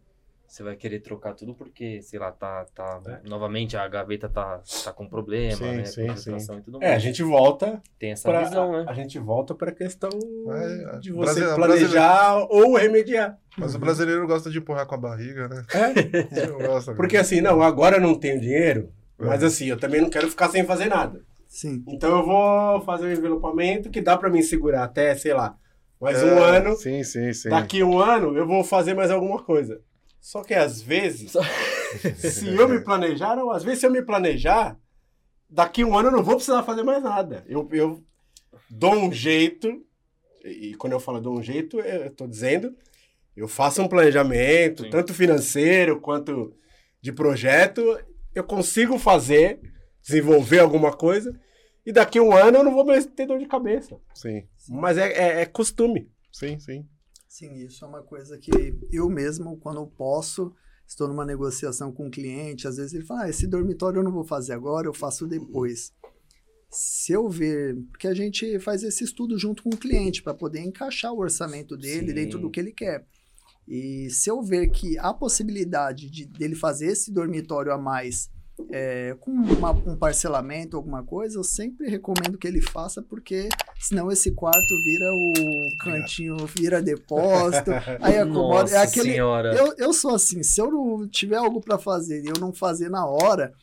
Speaker 2: você vai querer trocar tudo porque, sei lá, tá, tá
Speaker 3: É.
Speaker 2: novamente a gaveta tá, tá com problema,
Speaker 1: Sim,
Speaker 2: né?
Speaker 1: sim,
Speaker 2: com infiltração e tudo
Speaker 3: É, a
Speaker 2: mais.
Speaker 3: gente volta
Speaker 2: Tem essa
Speaker 3: para
Speaker 2: visão, né?
Speaker 3: a gente volta para a questão
Speaker 1: É,
Speaker 3: de
Speaker 1: a
Speaker 3: você
Speaker 1: brasile-
Speaker 3: planejar ou remediar.
Speaker 1: Mas o brasileiro gosta de empurrar com a barriga, né?
Speaker 3: É,
Speaker 1: Eu gosto,
Speaker 3: porque assim, não, agora eu não tenho dinheiro,
Speaker 1: É.
Speaker 3: mas assim, eu também não quero ficar sem fazer nada.
Speaker 4: Sim.
Speaker 3: Então eu vou fazer um envelopamento que dá para mim segurar até, sei lá, mais
Speaker 1: É,
Speaker 3: um ano.
Speaker 1: Sim, sim, sim.
Speaker 3: Daqui um ano eu vou fazer mais alguma coisa. Só que às vezes, se eu me planejar, não, às vezes se eu me planejar, daqui um ano eu não vou precisar fazer mais nada. Eu, eu dou um jeito, e quando eu falo dou um jeito, eu estou dizendo, eu faço um planejamento,
Speaker 2: Sim.
Speaker 3: tanto financeiro quanto de projeto, eu consigo fazer desenvolver alguma coisa. E daqui a um ano eu não vou mais ter dor de cabeça.
Speaker 1: Sim.
Speaker 3: Mas é, é, é costume.
Speaker 1: Sim, sim.
Speaker 4: Sim, isso é uma coisa que eu mesmo, quando posso, estou numa negociação com um cliente, às vezes ele fala, ah, esse dormitório eu não vou fazer agora, eu faço depois. Se eu ver, porque a gente faz esse estudo junto com o cliente para poder encaixar o orçamento dele
Speaker 2: Sim.
Speaker 4: dentro do que ele quer. E se eu ver que há possibilidade de dele fazer esse dormitório a mais é, com uma- um parcelamento, alguma coisa, eu sempre recomendo que ele faça, porque senão esse quarto vira o cantinho, vira depósito, aí acomoda.
Speaker 2: Nossa
Speaker 4: É aquele,
Speaker 2: senhora.
Speaker 4: eu, eu sou assim, se eu não tiver algo para fazer e eu não fazer na hora,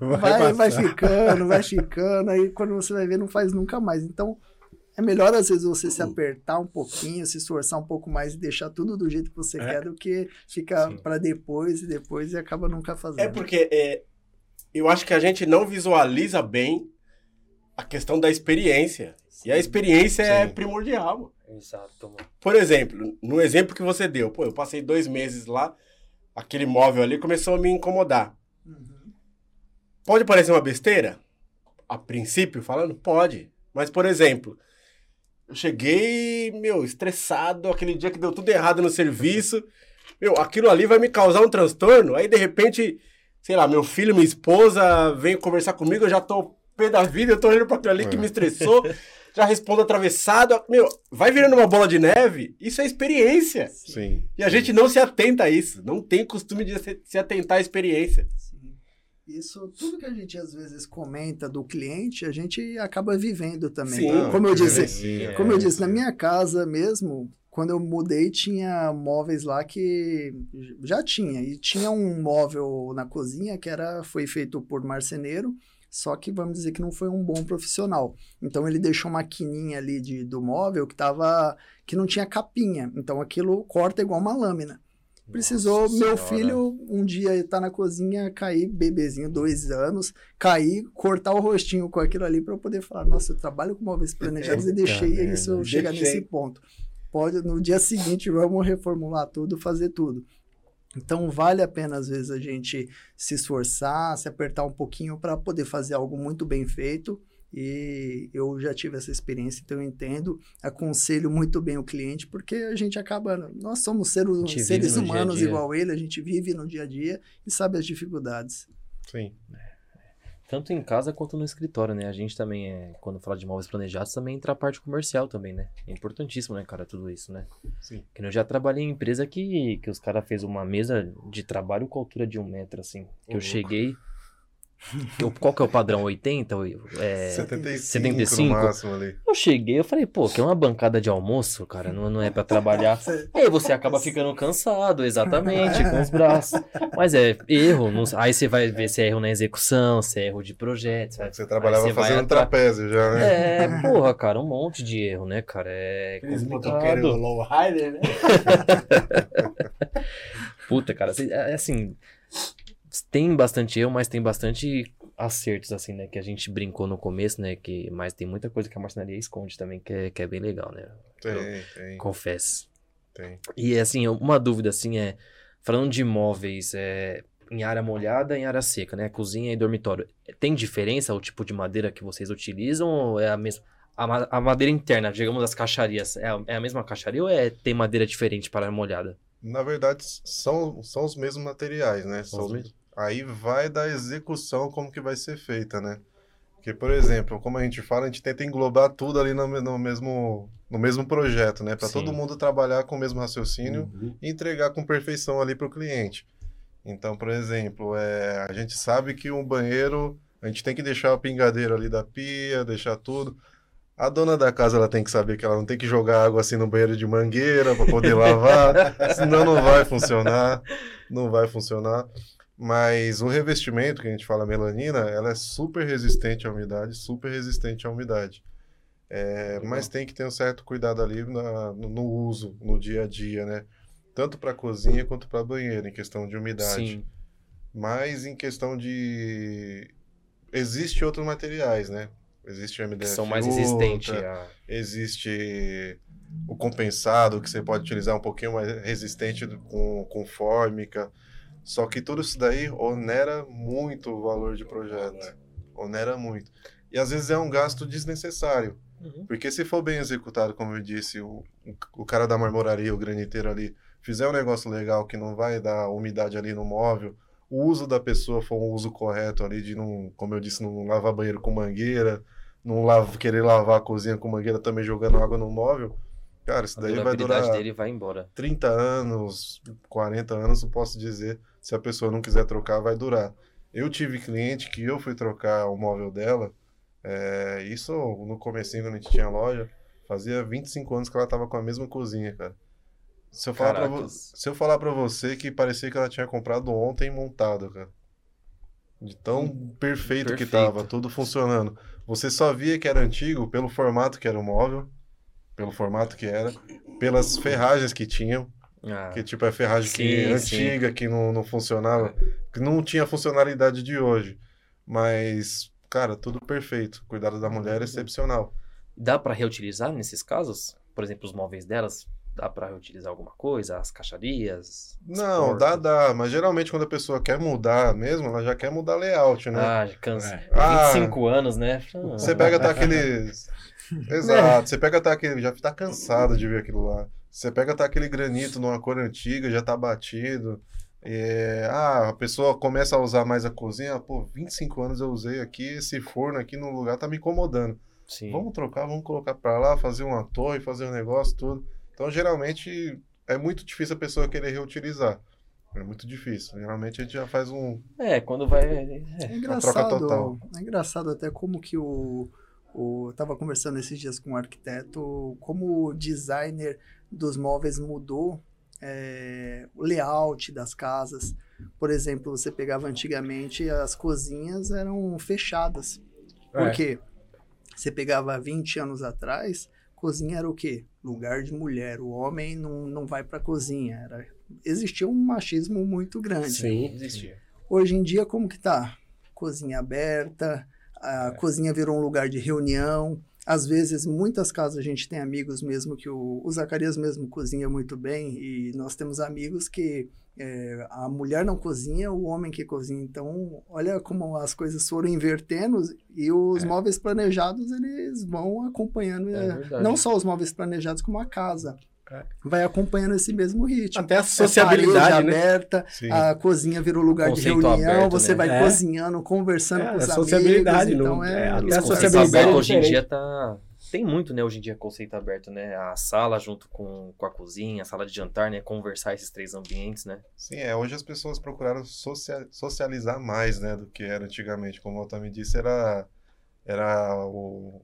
Speaker 4: vai, vai
Speaker 3: passar.
Speaker 4: ficando, vai ficando, aí quando você vai ver, não faz nunca mais. Então, é melhor às vezes você se apertar um pouquinho, se esforçar um pouco mais e deixar tudo do jeito que você
Speaker 3: É.
Speaker 4: quer do que ficar
Speaker 2: Sim.
Speaker 4: para depois e depois e acaba nunca fazendo.
Speaker 3: É porque é, eu acho que a gente não visualiza bem a questão da experiência. E a experiência é
Speaker 1: Sim.
Speaker 3: primordial.
Speaker 2: Exato, mano.
Speaker 3: Por exemplo, no exemplo que você deu, pô, eu passei dois meses lá, aquele móvel ali começou a me incomodar.
Speaker 4: Uhum.
Speaker 3: Pode parecer uma besteira? A princípio, falando? Pode. Mas, por exemplo, eu cheguei, meu, estressado, aquele dia que deu tudo errado no serviço. Meu, aquilo ali vai me causar um transtorno. Aí, de repente, sei lá, meu filho, minha esposa vem conversar comigo, eu já tô pé da vida, eu tô olhando pra aquilo ali que me estressou, já respondo atravessado. Meu, vai virando uma bola de neve. Isso é experiência.
Speaker 1: Sim.
Speaker 3: E a gente não se atenta a isso. Não tem costume de se, se atentar à experiência.
Speaker 4: Isso, tudo que a gente às vezes comenta do cliente, a gente acaba vivendo também.
Speaker 3: Sim.
Speaker 4: Como eu disse,
Speaker 1: vivencia.
Speaker 4: Como eu
Speaker 2: É,
Speaker 4: disse, na minha casa mesmo, quando eu mudei, tinha móveis lá que já tinha. E tinha um móvel na cozinha que era, foi feito por marceneiro, só que vamos dizer que não foi um bom profissional. Então ele deixou uma quininha ali de, do móvel que tava. que não tinha capinha. Então aquilo corta igual uma lâmina. Precisou,
Speaker 2: Nossa
Speaker 4: meu
Speaker 2: Senhora.
Speaker 4: filho, um dia tá na cozinha, cair, bebezinho, dois anos, cair, cortar o rostinho com aquilo ali para eu poder falar, nossa, eu trabalho com móveis planejados e
Speaker 2: Eita
Speaker 4: deixei isso chegar
Speaker 3: deixei.
Speaker 4: nesse ponto. Pode, no dia seguinte, vamos reformular tudo, fazer tudo. Então, vale a pena, às vezes, a gente se esforçar, se apertar um pouquinho para poder fazer algo muito bem feito. E eu já tive essa experiência, então eu entendo, aconselho muito bem o cliente, porque a gente acaba. Nós somos seres, seres
Speaker 2: no dia
Speaker 4: humanos
Speaker 2: dia.
Speaker 4: igual ele, a gente vive no dia a dia e sabe as dificuldades.
Speaker 1: Sim.
Speaker 2: Tanto em casa quanto no escritório, né? A gente também, é, quando fala de móveis planejados, também entra a parte comercial também, né? É importantíssimo, né, cara, tudo isso, né?
Speaker 1: Sim.
Speaker 2: Que eu já trabalhei em empresa que, que os caras fez uma mesa de trabalho com altura de um metro, assim. Que eu cheguei... eu- qual que é o padrão? 80? É,
Speaker 1: 75,
Speaker 2: 75?
Speaker 1: no máximo ali.
Speaker 2: eu cheguei, eu falei, pô, que é uma bancada de almoço, cara, não, não é pra trabalhar. Aí você acaba ficando cansado, exatamente, com os braços. Mas é erro. não- aí você vai ver se é erro na execução, se é erro de projeto. sabe?
Speaker 1: Você trabalhava
Speaker 2: você
Speaker 1: fazendo
Speaker 2: atra-
Speaker 1: trapézio já, né?
Speaker 2: É, porra, cara, um monte de erro, né, cara? É complicado.
Speaker 3: low rider, né?
Speaker 2: Puta, cara, assim, é, assim, tem bastante erro, mas tem bastante acertos, assim, né? Que a gente brincou no começo, né? Que, mas tem muita coisa que a marcenaria esconde também, que é, que é bem legal, né?
Speaker 1: Tem, tem,
Speaker 2: Confesso.
Speaker 1: tem.
Speaker 2: E assim, uma dúvida assim é, falando de imóveis, é, em área molhada e em área seca, né? Cozinha e dormitório. Tem diferença o tipo de madeira que vocês utilizam ou é a mesma? A, a madeira interna, digamos as caixarias, é a, é a mesma caixaria ou é, tem madeira diferente para a molhada?
Speaker 1: Na verdade, são, são os mesmos materiais, né?
Speaker 2: São
Speaker 1: São
Speaker 2: os- mesmos?
Speaker 1: Aí vai da execução como que vai ser feita, né? Porque, por exemplo, como a gente fala, a gente tenta englobar tudo ali no, no mesmo, no mesmo projeto, né? Para todo mundo trabalhar com o mesmo raciocínio
Speaker 3: Uhum.
Speaker 1: e entregar com perfeição ali para o cliente. Então, por exemplo, é, a gente sabe que um banheiro, a gente tem que deixar a pingadeira ali da pia, deixar tudo. A dona da casa ela tem que saber que ela não tem que jogar água assim no banheiro de mangueira para poder lavar, senão não vai funcionar, não vai funcionar. Mas o revestimento, que a gente fala melanina, ela é super resistente à umidade, super resistente à umidade. É, mas tem que ter um certo cuidado ali na- no, uso, no dia a dia, né? Tanto para cozinha quanto para banheiro, em questão de umidade.
Speaker 2: Sim.
Speaker 1: Mas em questão de. Existe outros materiais, né? Existe o
Speaker 2: Que
Speaker 1: MDF
Speaker 2: são mais resistentes a...
Speaker 1: Existe o compensado, que você pode utilizar um pouquinho mais resistente com, com fórmica. Só que tudo isso daí onera muito o valor de projeto. Onera muito. E às vezes é um gasto desnecessário.
Speaker 2: Uhum.
Speaker 1: Porque se for bem executado, como eu disse, o, o cara da marmoraria, o graniteiro ali, fizer um negócio legal que não vai dar umidade ali no móvel, o uso da pessoa for um uso correto ali, de não, como eu disse, não lavar banheiro com mangueira, não lava, querer lavar a cozinha com mangueira também jogando água no móvel, cara, isso daí vai durar
Speaker 2: dele vai embora.
Speaker 1: 30 anos, 40 anos, eu posso dizer, se a pessoa não quiser trocar, vai durar. Eu tive cliente que eu fui trocar o móvel dela, é, isso no comecinho quando a gente tinha loja, fazia 25 anos que ela tava com a mesma cozinha, cara. Se eu falar, pra, vo- se eu falar pra você que parecia que ela tinha comprado ontem montado, cara. De tão perfeito, que
Speaker 2: perfeito.
Speaker 1: tava, tudo funcionando. Você só via que era antigo pelo formato que era o móvel, pelo formato que era, pelas ferragens que tinham,
Speaker 2: Ah,
Speaker 1: que tipo é ferragem que,
Speaker 2: Sim, sim.
Speaker 1: antiga, que não, não funcionava, que não tinha a funcionalidade de hoje. Mas, cara, tudo perfeito. Cuidado da mulher é excepcional.
Speaker 2: Dá pra reutilizar nesses casos? Por exemplo, os móveis delas, dá pra reutilizar alguma coisa? As caixarias? as
Speaker 1: Não, dá,
Speaker 2: portas?
Speaker 1: dá. Mas geralmente quando a pessoa quer mudar mesmo, ela já quer mudar layout, né?
Speaker 2: Ah, cansa.
Speaker 3: É.
Speaker 1: Ah,
Speaker 2: 25 anos, né?
Speaker 1: Você pega tá aqueles. Exato, você pega tá aquele. Já tá cansado de ver aquilo lá. Você pega tá aquele granito numa cor antiga, já tá batido. É, ah, a pessoa começa a usar mais a cozinha. Pô, 25 anos eu usei aqui, esse forno aqui no lugar tá me incomodando.
Speaker 2: Sim.
Speaker 1: Vamos trocar, vamos colocar pra lá, fazer uma torre, fazer um negócio, tudo. Então, geralmente, é muito difícil a pessoa querer reutilizar. É muito difícil. Geralmente a gente já faz um.
Speaker 2: É, quando vai.
Speaker 4: É
Speaker 1: troca
Speaker 4: engraçado,
Speaker 1: total.
Speaker 4: é engraçado até como que o, o eu tava conversando esses dias com um arquiteto, como o designer dos móveis mudou é, o layout das casas. Por exemplo, você pegava antigamente as cozinhas eram fechadas. Por
Speaker 3: É.
Speaker 4: quê? Você pegava 20 anos atrás, cozinha era o quê? Lugar de mulher. O homem não, não vai para cozinha. Era, existia um machismo muito grande.
Speaker 3: Sim.
Speaker 2: Existia.
Speaker 4: Hoje em dia, como que tá? Cozinha aberta, a cozinha virou um lugar de reunião. Às vezes, muitas casas a gente tem amigos mesmo que o, o Zacarias mesmo cozinha muito bem e nós temos amigos que é, a mulher não cozinha, o homem que cozinha. Então, olha como as coisas foram invertendo e os
Speaker 3: É.
Speaker 4: móveis planejados eles vão acompanhando,
Speaker 2: É verdade.
Speaker 4: não só os móveis planejados como a casa.
Speaker 3: É.
Speaker 4: Vai acompanhando esse mesmo ritmo.
Speaker 3: Até a
Speaker 4: É
Speaker 3: sociabilidade,
Speaker 4: parede
Speaker 3: né?
Speaker 4: aberta,
Speaker 1: Sim.
Speaker 4: a cozinha virou lugar de reunião,
Speaker 2: aberto,
Speaker 4: você
Speaker 2: né?
Speaker 4: vai
Speaker 3: É.
Speaker 4: cozinhando, conversando
Speaker 3: É,
Speaker 4: com os
Speaker 3: a sociabilidade,
Speaker 4: amigos. Então
Speaker 3: não-
Speaker 4: é,
Speaker 3: é, até a
Speaker 2: conceito
Speaker 3: sociabilidade
Speaker 2: aberto
Speaker 3: é
Speaker 2: hoje em dia tá. Tem muito, né, hoje em dia, conceito aberto, né? A sala junto com, com a cozinha, a sala de jantar, né? Conversar esses três ambientes, né?
Speaker 1: Sim, é. Hoje as pessoas procuraram socia- socializar mais, né, do que era antigamente. Como o Otami disse, era, era o.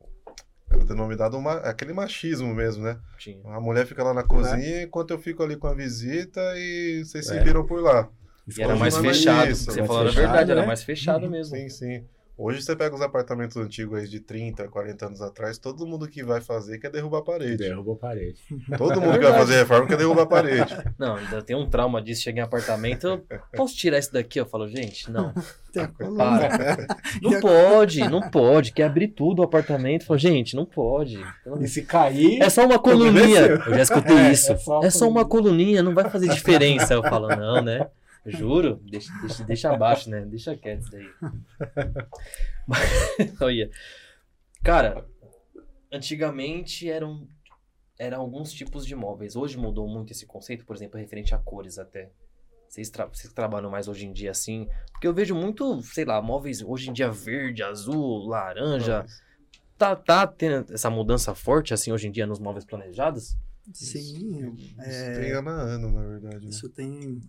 Speaker 1: Era denominado uma, aquele machismo mesmo, né?
Speaker 2: Tinha.
Speaker 1: A mulher fica lá na cozinha enquanto eu fico ali com a visita e vocês se
Speaker 3: É.
Speaker 1: viram por lá.
Speaker 2: E era
Speaker 1: Hoje
Speaker 2: mais
Speaker 1: é
Speaker 2: fechado.
Speaker 1: isso,
Speaker 2: você
Speaker 3: mais
Speaker 2: falou a
Speaker 3: fechado,
Speaker 2: verdade, era
Speaker 3: né?
Speaker 2: mais fechado mesmo.
Speaker 1: Sim, sim. Hoje você pega os apartamentos antigos aí de 30, 40 anos atrás, todo mundo que vai fazer quer derrubar a parede.
Speaker 3: Derrubou a parede.
Speaker 1: Todo mundo que vai fazer reforma quer derrubar a parede.
Speaker 2: Não, ainda tem um trauma disso, chega em apartamento, eu posso tirar isso daqui? Eu falo, gente, não,
Speaker 4: tem a coluna.
Speaker 2: para. Não pode, não pode, quer abrir tudo o apartamento. Eu falo, gente, não pode.
Speaker 3: E se cair.
Speaker 2: É só uma coluninha. Eu já escutei
Speaker 3: É,
Speaker 2: isso.
Speaker 3: é só
Speaker 2: É
Speaker 3: uma
Speaker 2: só uma coluninha, não vai fazer diferença. Eu falo, não, né? Juro, deixa, deixa, deixa abaixo, né? Deixa quieto isso daí. Mas, Olha. Cara, antigamente eram, eram alguns tipos de móveis. Hoje mudou muito esse conceito, por exemplo, referente a cores até. Vocês, tra vocês trabalham mais hoje em dia assim? Porque eu vejo muito, sei lá, móveis hoje em dia verde, azul, laranja. Tá, tá tendo essa mudança forte assim hoje em dia nos móveis planejados?
Speaker 4: Sim,
Speaker 1: Isso
Speaker 4: é,
Speaker 1: tem ano a ano, na verdade. Né?
Speaker 4: isso tem,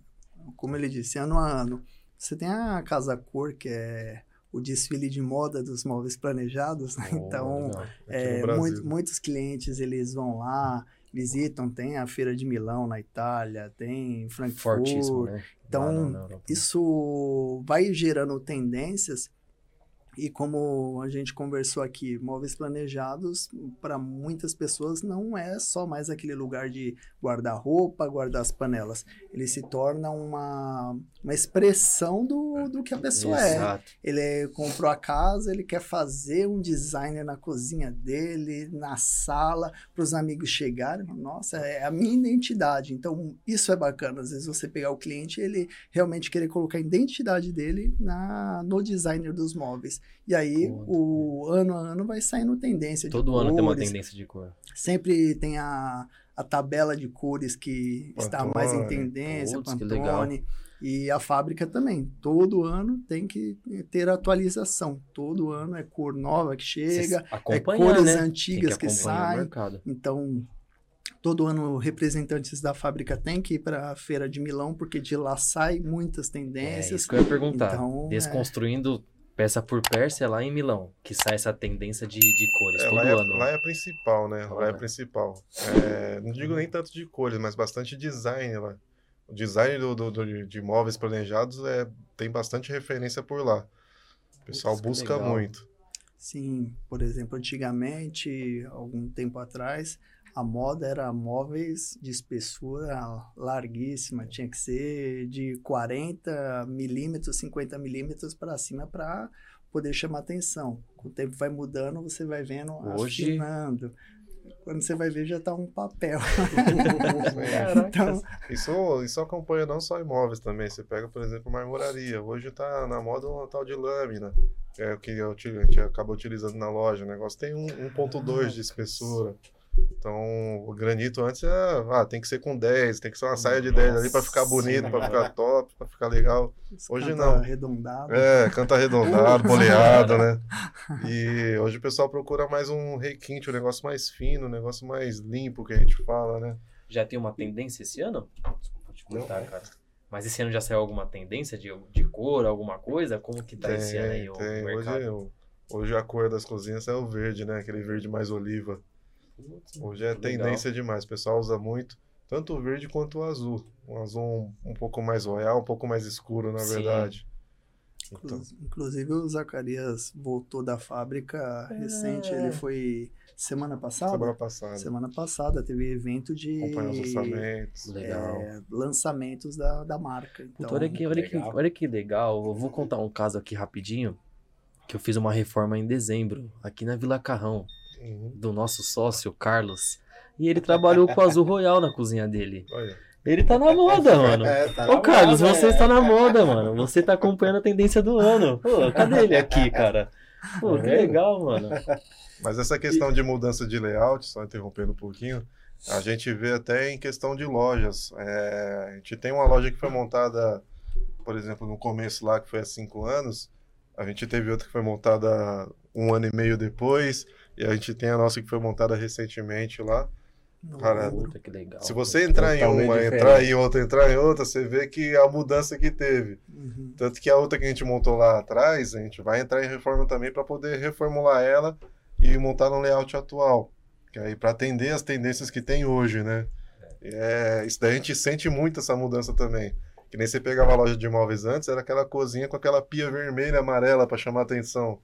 Speaker 4: como ele disse, ano a ano. Você tem a Casa Cor, que é o desfile de moda dos móveis planejados, né?
Speaker 2: Oh,
Speaker 4: então É,
Speaker 1: no Brasil.
Speaker 4: muito- muitos clientes eles vão lá, visitam, tem a feira de Milão na Itália, tem Frankfurt.
Speaker 2: fortíssimo, né?
Speaker 4: Então,
Speaker 2: na- na Europa.
Speaker 4: Isso vai gerando tendências e como a gente conversou aqui, móveis planejados para muitas pessoas não é só mais aquele lugar de guardar roupa, guardar as panelas. Ele se torna uma, uma expressão do, do que a pessoa é.
Speaker 2: Exato.
Speaker 4: Ele é- comprou a casa, ele quer fazer um designer na cozinha dele, na sala, para os amigos chegarem. Nossa, é a minha identidade. Então, isso é bacana. Às vezes você pegar o cliente, ele realmente querer colocar a identidade dele na, no designer dos móveis. E aí,
Speaker 2: Pô,
Speaker 4: o ano a ano vai saindo tendência de
Speaker 2: Todo ano tem uma
Speaker 4: cores.
Speaker 2: tendência de cor.
Speaker 4: Sempre tem a, a tabela de cores que está mais em
Speaker 1: Pantone.
Speaker 4: tendência,
Speaker 2: Putz,
Speaker 4: Pantone. E a fábrica também. Todo ano tem que ter atualização. Todo ano é cor nova que chega, é cores
Speaker 2: né? Tem
Speaker 4: antigas que,
Speaker 2: o
Speaker 4: saem. Então, todo ano representantes da fábrica têm que ir para a feira de Milão, porque de lá saem muitas
Speaker 2: É
Speaker 4: tendências.
Speaker 2: isso que eu ia perguntar.
Speaker 4: Então, é.
Speaker 2: Desconstruindo peça por peça é lá em Milão, que sai essa tendência de, de cores
Speaker 1: É,
Speaker 2: todo
Speaker 1: lá, é,
Speaker 2: ano.
Speaker 1: lá é a principal, né? Lá é
Speaker 2: Olha.
Speaker 1: a principal. É, não digo nem tanto de cores, mas bastante design lá. O design do, do- do- de móveis planejados é, tem bastante referência por lá. O pessoal
Speaker 2: que
Speaker 1: busca muito.
Speaker 4: Sim, por exemplo, antigamente, algum tempo atrás, a moda era móveis de espessura larguíssima, tinha que ser de 40 milímetros, 50 milímetros para cima para poder chamar atenção. Com o tempo vai mudando, você vai vendo
Speaker 2: Hoje-
Speaker 4: afinando. Quando você vai ver, já tá um papel.
Speaker 2: Caraca.
Speaker 4: Então,
Speaker 1: Isso, isso acompanha não só imóveis também. Você pega, por exemplo, marmoraria. Hoje tá na moda um tal de lâmina. que É o que a gente acaba utilizando na loja. O negócio tem um 1.2 de espessura. Então, o granito antes era, ah, tem que ser com 10, tem que ser uma saia de 10 ali para ficar
Speaker 3: Nossa
Speaker 1: bonito, para
Speaker 3: Senhora.
Speaker 1: ficar top, para ficar legal. Hoje
Speaker 4: canta
Speaker 1: não.
Speaker 4: arredondado.
Speaker 1: É, canta arredondado, boleado, né? E hoje o pessoal procura mais um requinte, um negócio mais fino, um negócio mais limpo que a gente fala, né?
Speaker 2: Já tem uma tendência esse ano? Desculpa te cortar, cara. Mas esse ano já saiu alguma tendência de, de cor, alguma coisa? Como que tá esse ano aí o
Speaker 1: tem.
Speaker 2: mercado?
Speaker 1: Hoje, o- hoje a cor das cozinhas é o verde, né? Aquele verde mais oliva.
Speaker 2: Putz,
Speaker 1: Hoje é tendência demais. O pessoal usa muito, tanto o verde quanto o azul. Um azul um, um pouco mais royal, um pouco mais escuro, na
Speaker 2: Sim.
Speaker 1: verdade. Então,
Speaker 4: Inclu- Inclusive, o Zacarias voltou da fábrica recente.
Speaker 2: É.
Speaker 4: Ele foi semana passada?
Speaker 1: semana passada.
Speaker 4: Semana passada teve evento de
Speaker 1: Acompanhar os orçamentos.
Speaker 2: Legal.
Speaker 4: é, lançamentos da, da marca. Então,
Speaker 2: Puta, olha, que, olha, que,
Speaker 3: legal.
Speaker 2: olha que legal. Eu vou contar um caso aqui rapidinho. Que eu fiz uma reforma em dezembro, aqui na Vila Carrão,
Speaker 1: Uhum.
Speaker 2: do nosso sócio, Carlos. E ele trabalhou com o Azul Royal na cozinha dele.
Speaker 1: Olha,
Speaker 2: Ele tá na moda, mano.
Speaker 3: É, tá
Speaker 2: Ô, Carlos,
Speaker 3: moda,
Speaker 2: você
Speaker 3: é.
Speaker 2: está na moda, mano. Você tá acompanhando a tendência do ano. Pô, cadê ele aqui, cara? Pô, que
Speaker 3: vendo?
Speaker 2: legal, mano.
Speaker 1: Mas essa questão de mudança de layout, só interrompendo um pouquinho, a gente vê até em questão de lojas. É, a gente tem uma loja que foi montada, por exemplo, no começo lá, que foi há cinco anos. A gente teve outra que foi montada um ano e meio depois. E a gente tem a nossa que foi montada recentemente lá.
Speaker 4: no
Speaker 1: Cara.
Speaker 2: Puta, que legal.
Speaker 1: Se você entrar em uma,
Speaker 3: diferente.
Speaker 1: entrar em outra, entrar em outra, você vê que a mudança que teve.
Speaker 4: Uhum.
Speaker 1: Tanto que a outra que a gente montou lá atrás, a gente vai entrar em reforma também para poder reformular ela e montar no layout atual. Que aí para atender as tendências que tem hoje, né? É, isso daí a gente sente muito essa mudança também. Que nem você pegava a loja de imóveis antes, era aquela cozinha com aquela pia vermelha, amarela para chamar atenção.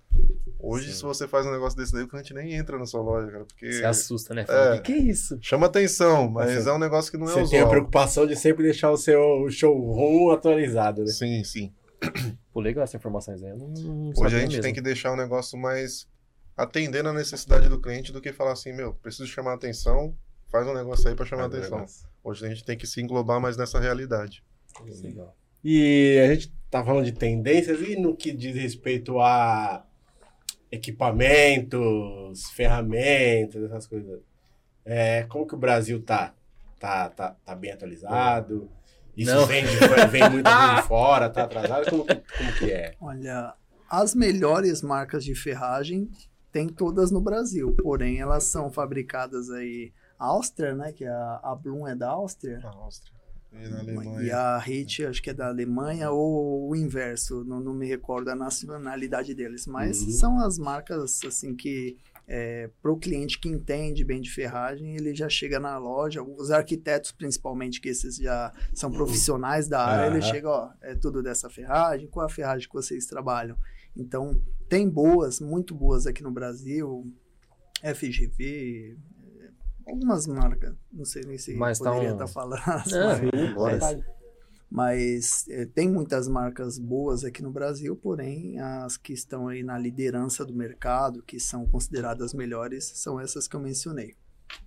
Speaker 1: Hoje,
Speaker 2: Sim.
Speaker 1: se você faz um negócio desse daí, o cliente nem entra na sua loja, cara, porque
Speaker 2: Se assusta, né? Fala,
Speaker 1: É.
Speaker 2: que que é isso?
Speaker 1: chama atenção, mas
Speaker 3: Você-
Speaker 1: é um negócio que não é
Speaker 3: Você tem a
Speaker 1: usual.
Speaker 3: preocupação de sempre deixar o seu showroom atualizado, né?
Speaker 1: Sim, sim.
Speaker 2: Pô, legal essa informações aí. Eu não, não
Speaker 1: Hoje a gente
Speaker 2: mesmo.
Speaker 1: tem que deixar o negócio mais atendendo a necessidade do cliente do que falar assim, meu, preciso chamar atenção, faz um negócio aí para chamar
Speaker 3: um
Speaker 1: atenção.
Speaker 3: negócio.
Speaker 1: Hoje a gente tem que se englobar mais nessa realidade.
Speaker 2: Legal.
Speaker 3: E a gente tá falando de tendências e no que diz respeito a equipamentos, ferramentas, essas coisas. É, como que o Brasil tá? Tá, tá, tá bem atualizado? Isso
Speaker 2: Não.
Speaker 3: vem, de, vem muito de fora, tá atrasado? Como que, como que é?
Speaker 4: Olha, as melhores marcas de ferragem tem todas no Brasil, porém elas são fabricadas aí Áustria, né, que a, a Blum é da Áustria,
Speaker 1: Áustria e na
Speaker 4: e
Speaker 1: Alemanha.
Speaker 4: a Hit acho que é da Alemanha ou o inverso, não, não me recordo a nacionalidade deles, mas
Speaker 3: Uhum.
Speaker 4: são as marcas assim que é, para o cliente que entende bem de ferragem, ele já chega na loja, os arquitetos principalmente, que esses já são profissionais da área, ele
Speaker 3: Aham.
Speaker 4: chega, ó, é tudo dessa ferragem, qual a ferragem que vocês trabalham? Então, tem boas, muito boas aqui no Brasil, FGV, algumas marcas, não sei nem se
Speaker 2: Mas tá
Speaker 4: poderia
Speaker 2: um-
Speaker 4: estar falando as
Speaker 2: É,
Speaker 4: marcas.
Speaker 2: mas-
Speaker 3: Mas-
Speaker 4: Mas é, tem muitas marcas boas aqui no Brasil, porém as que estão aí na liderança do mercado, que são consideradas melhores, são essas que eu mencionei.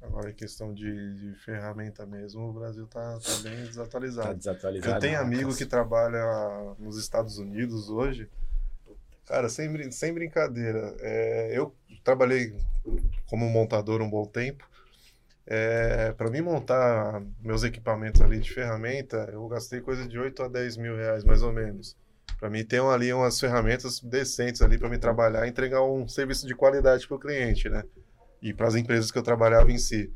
Speaker 1: Agora, em questão de, de ferramenta mesmo, o Brasil tá, tá bem desatualizado.
Speaker 3: Tá desatualizado.
Speaker 1: Eu tenho amigo que trabalha nos Estados Unidos hoje. Cara, sem, sem brincadeira. é, eu trabalhei como montador um bom tempo. É, para mim montar meus equipamentos ali de ferramenta, eu gastei coisa de 8 a 10 mil reais, mais ou menos. Para mim ter ali umas ferramentas decentes ali para me trabalhar e entregar um serviço de qualidade para o cliente, né? E para as empresas que eu trabalhava em si.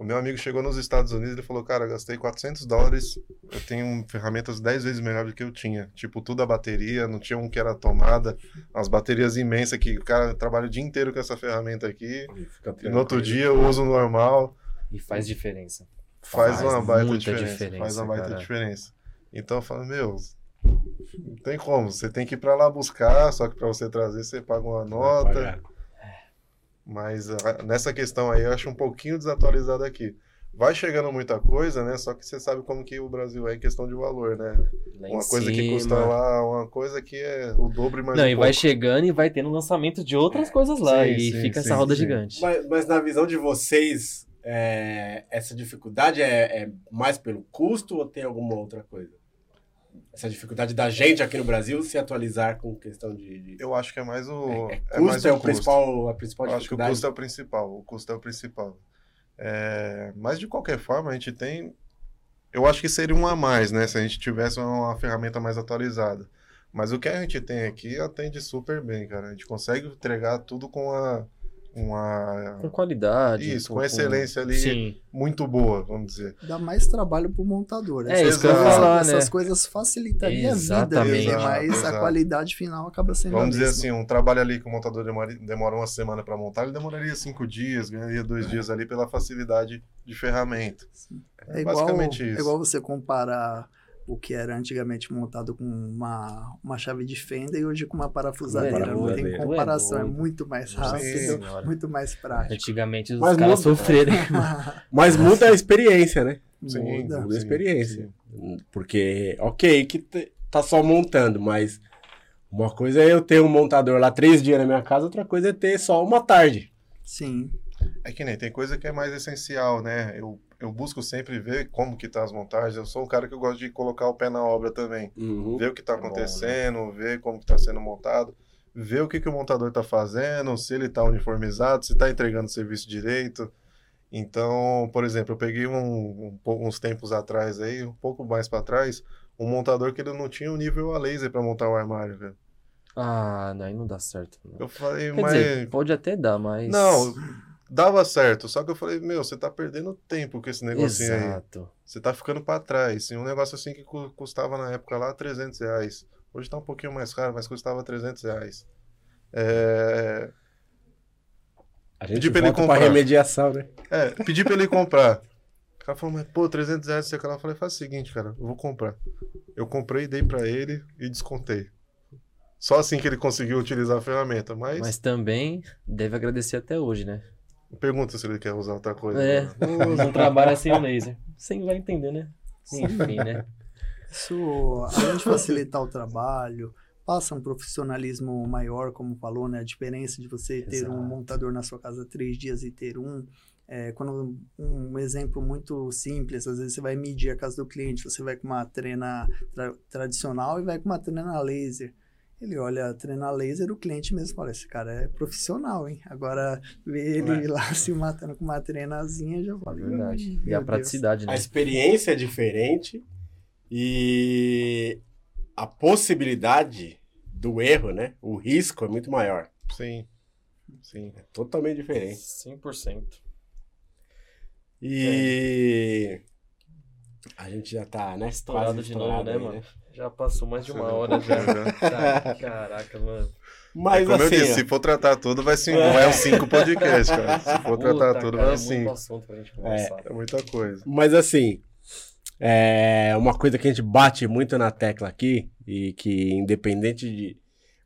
Speaker 1: O meu amigo chegou nos Estados Unidos e falou: Cara, gastei 400 dólares. Eu tenho ferramentas 10 vezes melhor do que eu tinha. Tipo, tudo a bateria, não tinha um que era tomada. As baterias imensas que o cara trabalha o dia inteiro com essa ferramenta aqui. E no outro dia eu uso normal.
Speaker 2: E faz diferença.
Speaker 1: Faz,
Speaker 3: Faz
Speaker 1: uma baita
Speaker 2: muita
Speaker 1: diferença,
Speaker 2: diferença,
Speaker 1: Faz uma baita
Speaker 2: cara.
Speaker 1: diferença. Então eu falo: Meu, não tem como. Você tem que ir para lá buscar. Só que para você trazer, você paga uma
Speaker 3: Vai
Speaker 1: nota. Mas ah, nessa questão aí eu acho um pouquinho desatualizado aqui. Vai chegando muita coisa, né? Só que você sabe como que o Brasil é em questão de valor, né?
Speaker 2: Lá
Speaker 1: uma coisa que custa lá, uma coisa que é o dobro e mais
Speaker 2: Não,
Speaker 1: um
Speaker 2: e vai
Speaker 1: pouco.
Speaker 2: chegando e vai tendo lançamento de outras coisas lá.
Speaker 1: Sim,
Speaker 2: e
Speaker 1: sim,
Speaker 2: fica
Speaker 1: sim,
Speaker 2: essa roda
Speaker 1: sim.
Speaker 2: gigante.
Speaker 3: Mas, mas na visão de vocês, é, essa dificuldade é, é mais pelo custo ou tem alguma outra coisa? Essa dificuldade da gente aqui no Brasil se atualizar com questão de. de-
Speaker 1: Eu acho que é mais o.
Speaker 3: é,
Speaker 1: é
Speaker 3: custo
Speaker 1: mais
Speaker 3: é,
Speaker 1: o
Speaker 3: o principal, a principal
Speaker 1: Eu acho que o
Speaker 3: dificuldade.
Speaker 1: custo é o principal. O custo é o principal. É, mas de qualquer forma, a gente tem. Eu acho que seria um a mais, né? Se a gente tivesse uma, uma ferramenta mais atualizada. Mas o que a gente tem aqui atende super bem, cara. A gente consegue entregar tudo com a, uma.
Speaker 2: Com qualidade.
Speaker 1: Isso, com excelência ali.
Speaker 2: Sim.
Speaker 1: Muito boa, vamos dizer.
Speaker 4: Dá mais trabalho pro montador.
Speaker 2: É isso que eu falar,
Speaker 4: Essas
Speaker 2: né?
Speaker 4: coisas facilitariam a vida
Speaker 2: Exatamente.
Speaker 4: dele, mas
Speaker 1: Exato,
Speaker 4: a qualidade final acaba sendo a
Speaker 1: Vamos dizer
Speaker 4: mesma.
Speaker 1: assim, um trabalho ali que o montador demora, demora uma semana para montar, ele demoraria cinco dias, ganharia dois dias ali pela facilidade de ferramenta. É,
Speaker 4: É igual,
Speaker 1: basicamente
Speaker 4: é
Speaker 1: isso.
Speaker 4: igual você comparar o que era antigamente montado com uma, uma chave de fenda e hoje com uma parafusadeira. Não tem comparação, é
Speaker 2: doido.
Speaker 4: muito mais rápido, muito mais prático.
Speaker 2: Antigamente os
Speaker 3: Mas
Speaker 2: caras
Speaker 3: muda.
Speaker 2: sofreram.
Speaker 3: Mas muda a experiência, né?
Speaker 1: Sim,
Speaker 4: Muda.
Speaker 3: Muda a
Speaker 1: sim,
Speaker 3: experiência. Porque, ok, que tá só montando, mas uma coisa é eu ter um montador lá três dias na minha casa, outra coisa é ter só uma tarde.
Speaker 4: Sim,
Speaker 1: É que nem tem coisa que é mais essencial, né? Eu, eu busco sempre ver como que tá as montagens. Eu sou um cara que eu gosto de colocar o pé na obra também. Ver o que tá
Speaker 2: É bom, né?
Speaker 1: acontecendo, ver como que tá sendo montado, ver o que, que o montador tá fazendo, se ele tá uniformizado, se tá entregando o serviço direito. Então, por exemplo, eu peguei um, um uns tempos atrás aí, um pouco mais para trás, um montador que ele não tinha o nível a laser para montar o armário, velho.
Speaker 2: Ah, daí não dá certo. não.
Speaker 1: Eu falei,
Speaker 2: Quer
Speaker 1: mas
Speaker 2: dizer, pode até dar, mas.
Speaker 1: não, dava certo, só que eu falei, meu, você tá perdendo tempo com esse negocinho aí.
Speaker 2: Exato.
Speaker 1: Você tá ficando para trás. E um negócio assim que cu- custava na época lá 300 reais. Hoje tá um pouquinho mais caro, mas custava 300 reais. É,
Speaker 3: A gente
Speaker 1: Pedi pra ele
Speaker 3: volta pra
Speaker 1: comprar.
Speaker 3: remediação, né?
Speaker 1: é, pedi pra ele comprar. O cara falou, mas pô, 300 reais, sei lá. Eu falei, faz o seguinte, cara, eu vou comprar. Eu comprei, dei pra ele e descontei. Só assim que ele conseguiu utilizar a ferramenta. Mas,
Speaker 2: Mas também deve agradecer até hoje, né?
Speaker 1: Pergunta se ele quer usar outra coisa.
Speaker 2: É,
Speaker 1: né?
Speaker 2: não, não trabalha sem o laser. Você vai entender, né? Enfim, né?
Speaker 4: Isso, além de facilitar o trabalho, passa um profissionalismo maior, como falou, né? A diferença de você ter um montador na sua casa três dias e ter um. É, quando um exemplo muito simples, às vezes você vai medir a casa do cliente, você vai com uma trena tra- tradicional e vai com uma trena laser. Ele olha a trena laser, o cliente mesmo fala, esse cara é profissional, hein? Agora, ver ele lá se matando com uma trenazinha, já
Speaker 2: É
Speaker 4: fala,
Speaker 2: verdade.
Speaker 4: "Ih,
Speaker 2: E a
Speaker 4: meu Deus."
Speaker 2: praticidade, né?
Speaker 3: A experiência é diferente e a possibilidade do erro, né? O risco é muito maior.
Speaker 1: Sim. Sim.
Speaker 3: É totalmente diferente.
Speaker 2: 100%.
Speaker 3: E a gente já tá, né?
Speaker 2: Estourado de novo, né, mano? Já passou mais de uma
Speaker 1: Você
Speaker 2: hora já.
Speaker 1: Já.
Speaker 2: Tá, Caraca, mano.
Speaker 3: Mas
Speaker 1: Como
Speaker 3: assim,
Speaker 1: eu disse,
Speaker 3: ó,
Speaker 1: se for tratar tudo, vai, cinco, vai uns 5 podcasts, cara. Se for tratar
Speaker 2: Puta,
Speaker 1: tudo,
Speaker 2: cara,
Speaker 1: vai
Speaker 2: é
Speaker 1: uns
Speaker 2: muito
Speaker 1: 5.
Speaker 2: assunto pra gente conversar.
Speaker 1: É muita coisa.
Speaker 3: mas assim, é uma coisa que a gente bate muito na tecla aqui e que independente de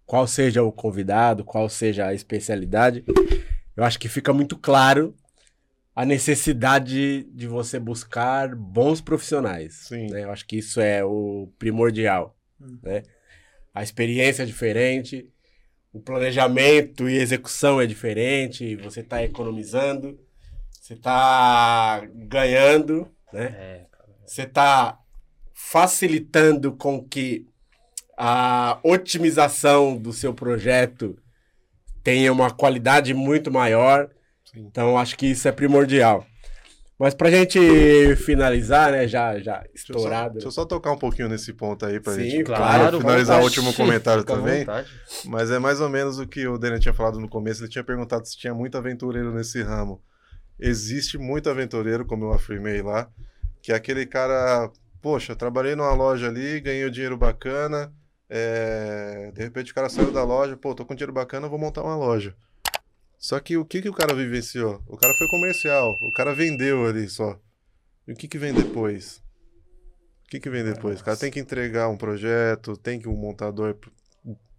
Speaker 3: qual seja o convidado, qual seja a especialidade, eu acho que fica muito claro a necessidade de você buscar bons profissionais.
Speaker 1: Sim.
Speaker 3: né? Eu acho que isso é o primordial.
Speaker 4: Hum.
Speaker 3: Né? A experiência é diferente, o planejamento e execução é diferente, você está economizando, você está ganhando, né?
Speaker 2: É,
Speaker 3: você está facilitando com que a otimização do seu projeto tenha uma qualidade muito maior.
Speaker 1: Sim.
Speaker 3: Então, acho que isso é primordial. Mas pra gente finalizar, né, já, já
Speaker 1: Deixa eu, só,
Speaker 3: estourado.
Speaker 1: deixa eu só tocar um pouquinho nesse ponto aí pra
Speaker 3: Sim,
Speaker 1: gente
Speaker 2: claro,
Speaker 1: finalizar o
Speaker 3: vontade.
Speaker 1: último comentário
Speaker 2: Fica
Speaker 1: também. Mas é mais ou menos o que o Daniel tinha falado no começo. Ele tinha perguntado se tinha muito aventureiro nesse ramo. Existe muito aventureiro, como eu afirmei lá, que é aquele cara, poxa, trabalhei numa loja ali, ganhei um dinheiro bacana, é, de repente o cara saiu da loja, pô, tô com dinheiro bacana, vou montar uma loja. Só que o que, que o cara vivenciou? O cara foi comercial, o cara vendeu ali só. E o que, que vem depois? O que, que vem depois? O cara tem que entregar um projeto, tem que um montador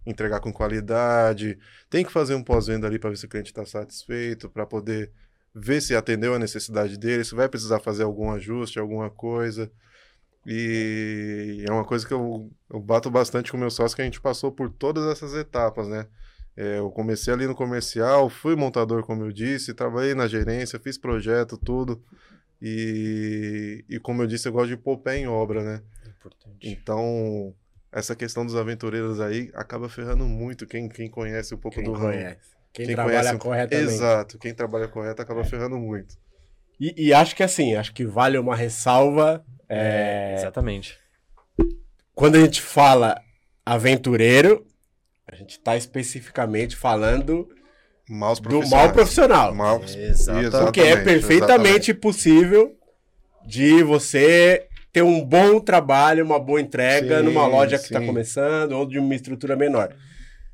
Speaker 1: entregar com qualidade, tem que fazer um pós-venda ali para ver se o cliente está satisfeito, para poder ver se atendeu a necessidade dele, se vai precisar fazer algum ajuste, alguma coisa. E é uma coisa que eu, eu bato bastante com o meu sócio, que a gente passou por todas essas etapas, né? É, eu comecei ali no comercial, fui montador, como eu disse, trabalhei na gerência, fiz projeto, tudo. E, e como eu disse, eu gosto de pôr pé em obra, né?
Speaker 2: Importante.
Speaker 1: Então, essa questão dos aventureiros aí acaba ferrando muito quem, quem conhece um pouco
Speaker 3: Quem
Speaker 1: do ramo.
Speaker 3: conhece. Quem,
Speaker 1: Quem
Speaker 3: trabalha
Speaker 1: conhece-
Speaker 3: corretamente.
Speaker 1: Exato, quem trabalha correto acaba ferrando muito.
Speaker 3: E, e acho que assim, acho que vale uma ressalva. é,
Speaker 2: Exatamente.
Speaker 3: Quando a gente fala aventureiro, a gente está especificamente falando
Speaker 1: Maus
Speaker 3: do mal profissional.
Speaker 1: Maus-
Speaker 2: Exatamente.
Speaker 3: Porque é perfeitamente possível de você ter um bom trabalho, uma boa entrega
Speaker 1: Sim,
Speaker 3: numa loja que está começando ou de uma estrutura menor.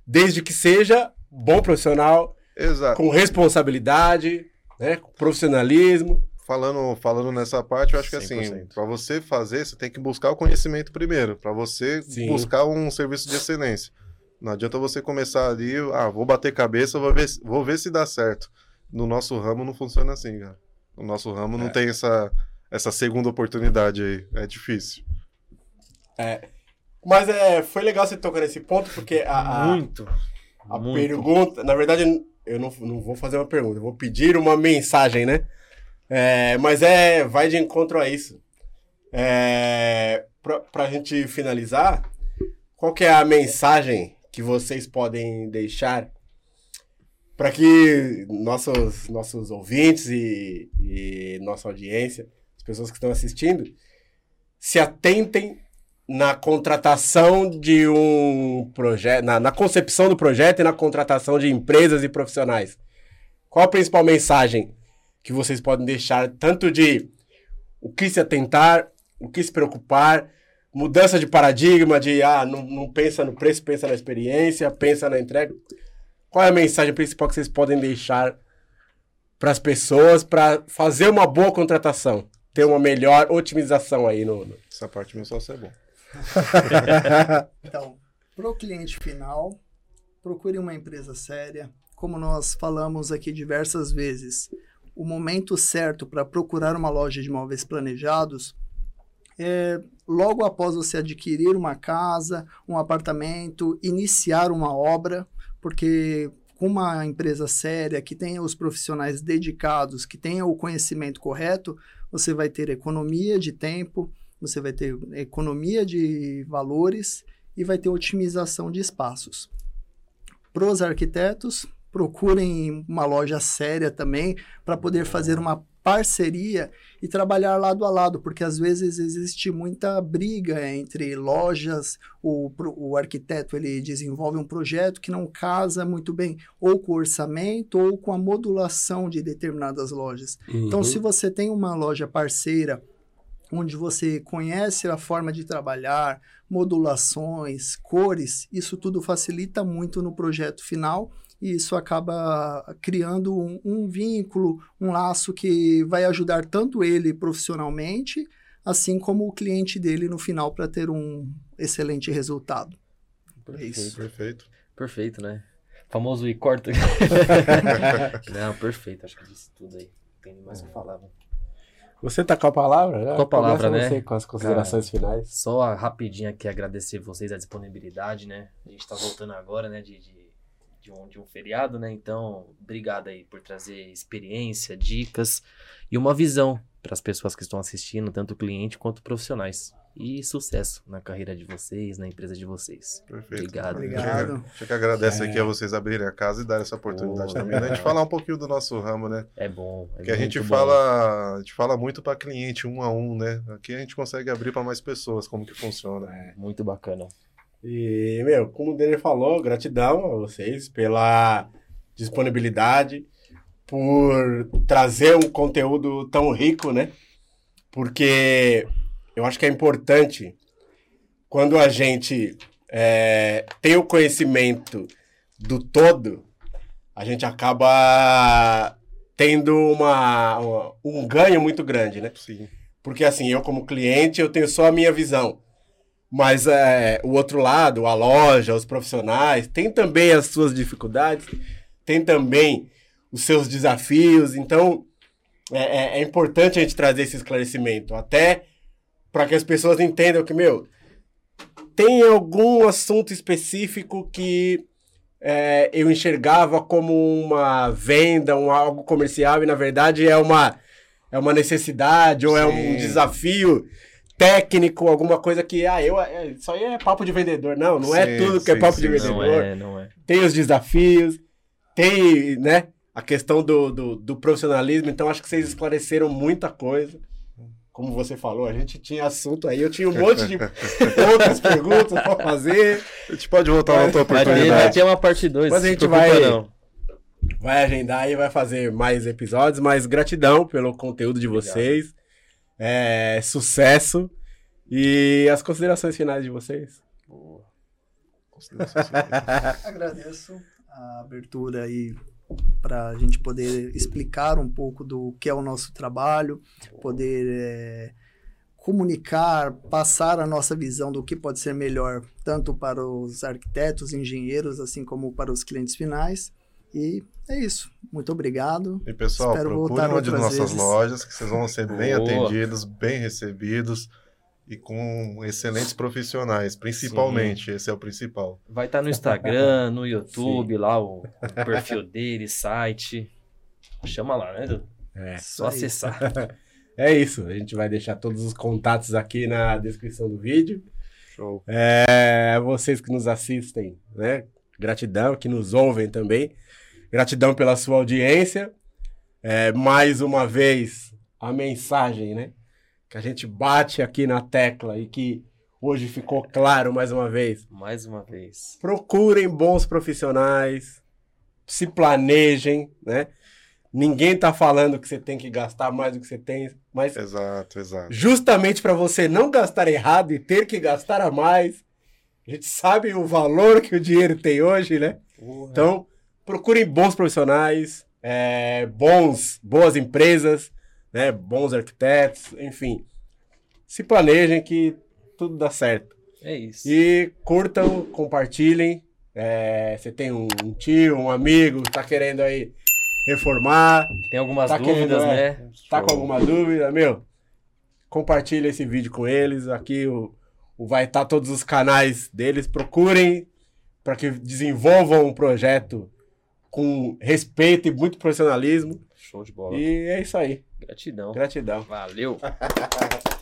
Speaker 3: Desde que seja bom profissional,
Speaker 1: Exato.
Speaker 3: com responsabilidade, né, com profissionalismo.
Speaker 1: Falando, falando nessa parte, eu acho que assim,
Speaker 2: 100%.
Speaker 1: para você fazer, você tem que buscar o conhecimento primeiro, para você
Speaker 3: Sim.
Speaker 1: buscar um serviço de excelência. Não adianta você começar ali, ah, vou bater cabeça, vou ver, se- vou ver se dá certo. No nosso ramo não funciona assim, cara. No nosso ramo
Speaker 3: É.
Speaker 1: não tem essa, essa segunda oportunidade aí. É difícil.
Speaker 3: Mas é, foi legal você tocar nesse ponto, porque a, a,
Speaker 2: Muito.
Speaker 3: a
Speaker 2: muito.
Speaker 3: pergunta, na verdade, eu não, não vou fazer uma pergunta, eu vou pedir uma mensagem, né? É, mas é, vai de encontro a isso. É, pra, pra gente finalizar, qual que é a mensagem que vocês podem deixar para que nossos, nossos ouvintes e, e nossa audiência, as pessoas que estão assistindo, se atentem na contratação de um projeto, na, na concepção do projeto e na contratação de empresas e profissionais. Qual a principal mensagem que vocês podem deixar, tanto de o que se atentar, o que se preocupar, mudança de paradigma, de ah, não, não pensa no preço, pensa na experiência, pensa na entrega. Qual é a mensagem principal que vocês podem deixar para as pessoas para fazer uma boa contratação? Ter uma melhor otimização aí no. no-
Speaker 1: Essa parte meu sócio é bom.
Speaker 4: Então, para o cliente final, procure uma empresa séria. Como nós falamos aqui diversas vezes, o momento certo para procurar uma loja de imóveis planejados é logo após você adquirir uma casa, um apartamento, iniciar uma obra, porque uma empresa séria que tenha os profissionais dedicados, que tenha o conhecimento correto, você vai ter economia de tempo, você vai ter economia de valores e vai ter otimização de espaços. Para os arquitetos, procurem uma loja séria também para poder fazer uma parceria e trabalhar lado a lado, porque às vezes existe muita briga entre lojas, o, o arquiteto ele desenvolve um projeto que não casa muito bem ou com o orçamento ou com a modulação de determinadas lojas. Então,
Speaker 3: Uhum.
Speaker 4: se você tem uma loja parceira onde você conhece a forma de trabalhar, modulações, cores, isso tudo facilita muito no projeto final e isso acaba criando um, um vínculo, um laço que vai ajudar tanto ele profissionalmente, assim como o cliente dele no final para ter um excelente resultado. É isso.
Speaker 1: Perfeito.
Speaker 2: Perfeito, né? Famoso e corta. Não, perfeito. Acho que disse tudo aí. tem mais o que falar. né?
Speaker 3: Você tá com a palavra? Já
Speaker 2: Com a palavra,
Speaker 3: começa
Speaker 2: né?
Speaker 3: Você com as considerações finais.
Speaker 2: Só rapidinho aqui agradecer vocês a disponibilidade, né? A gente tá voltando agora, né, de, de, de um, de um feriado, né? Então, obrigado aí por trazer experiência, dicas e uma visão para as pessoas que estão assistindo, tanto cliente quanto profissionais. E sucesso na carreira de vocês, na empresa de vocês.
Speaker 1: Perfeito.
Speaker 2: Obrigado.
Speaker 4: Obrigado.
Speaker 1: A gente agradece
Speaker 3: É.
Speaker 1: aqui a vocês abrirem a casa e darem essa oportunidade
Speaker 2: Boa.
Speaker 1: também, né? A gente falar um pouquinho do nosso ramo, né?
Speaker 2: É bom. É
Speaker 1: Porque a gente
Speaker 2: muito bom.
Speaker 1: fala, a gente fala muito para cliente um a um, né? Aqui a gente consegue abrir para mais pessoas como que funciona.
Speaker 2: Muito bacana.
Speaker 3: E, meu, como o Denner falou, gratidão a vocês pela disponibilidade, por trazer um conteúdo tão rico, né? Porque eu acho que é importante quando a gente é, tem o conhecimento do todo, a gente acaba tendo uma, uma- um ganho muito grande, né?
Speaker 1: Sim.
Speaker 3: Porque assim, eu como cliente, eu tenho só a minha visão. Mas é, o outro lado, a loja, os profissionais, tem também as suas dificuldades, tem também os seus desafios. Então, é, é- é importante a gente trazer esse esclarecimento, até para que as pessoas entendam que, meu, tem algum assunto específico que é, eu enxergava como uma venda, um algo comercial, e na verdade é uma, é uma necessidade ou é um
Speaker 1: Sim.
Speaker 3: desafio técnico, alguma coisa que, ah, eu, é, isso aí é papo de vendedor. Não, não é
Speaker 1: Sim,
Speaker 3: tudo que é
Speaker 1: sim,
Speaker 3: papo
Speaker 1: sim,
Speaker 3: de
Speaker 1: sim.
Speaker 2: Não
Speaker 3: vendedor.
Speaker 2: é, não é.
Speaker 3: Tem os desafios, tem, né, a questão do, do, do profissionalismo. Então, acho que vocês esclareceram muita coisa. Como você falou, a gente tinha assunto aí, eu tinha um monte de outras perguntas para fazer.
Speaker 1: A gente pode voltar na tua
Speaker 2: Vai ter, vai
Speaker 1: oportunidade.
Speaker 2: ter uma parte 2.
Speaker 3: Mas a gente vai- vai agendar e vai fazer mais episódios, mas gratidão pelo conteúdo de
Speaker 2: Obrigado.
Speaker 3: É, sucesso. E as considerações finais de vocês?
Speaker 4: Agradeço a abertura aí para a gente poder explicar um pouco do que é o nosso trabalho, poder eh, comunicar, passar a nossa visão do que pode ser melhor, tanto para os arquitetos, engenheiros, assim como para os clientes finais. E é isso. Muito obrigado.
Speaker 1: E pessoal,
Speaker 4: Espero
Speaker 1: procurem uma de nossas
Speaker 4: vezes.
Speaker 1: lojas, que vocês vão ser bem
Speaker 2: Boa.
Speaker 1: atendidos, bem recebidos e com excelentes profissionais, principalmente. Esse é o principal.
Speaker 2: Vai estar no Instagram, no YouTube, lá o, o perfil dele, site. Chama lá, né, Edu?
Speaker 3: É.
Speaker 2: Só
Speaker 4: aí.
Speaker 2: acessar.
Speaker 3: É isso. A gente vai deixar todos os contatos aqui na descrição do vídeo.
Speaker 1: Show.
Speaker 3: É, vocês que nos assistem, né? Gratidão, que nos ouvem também. Gratidão pela sua audiência. É, mais uma vez, a mensagem, né? Que a gente bate aqui na tecla e que hoje ficou claro mais uma vez.
Speaker 2: Mais uma vez.
Speaker 3: Procurem bons profissionais, se planejem, né? Ninguém tá falando que você tem que gastar mais do que você tem, mas
Speaker 1: Exato, exato.
Speaker 3: justamente para você não gastar errado e ter que gastar a mais. A gente sabe o valor que o dinheiro tem hoje, né? Então, procurem bons profissionais, é, bons, boas empresas, né? Bons arquitetos, enfim. Se planejem que tudo dá certo.
Speaker 2: É isso.
Speaker 3: E curtam, compartilhem. É, você tem um, um tio, um amigo que tá querendo aí reformar,
Speaker 2: Tem algumas
Speaker 3: Tá querendo,
Speaker 2: dúvidas,
Speaker 3: é.
Speaker 2: né?
Speaker 3: tá
Speaker 1: Show.
Speaker 3: com alguma dúvida, meu? Compartilha esse vídeo com eles. Aqui o, o vai estar todos os canais deles. Procurem para que desenvolvam um projeto com respeito e muito profissionalismo.
Speaker 2: Show de bola.
Speaker 3: E é isso aí.
Speaker 2: Gratidão.
Speaker 3: Gratidão.
Speaker 2: Valeu.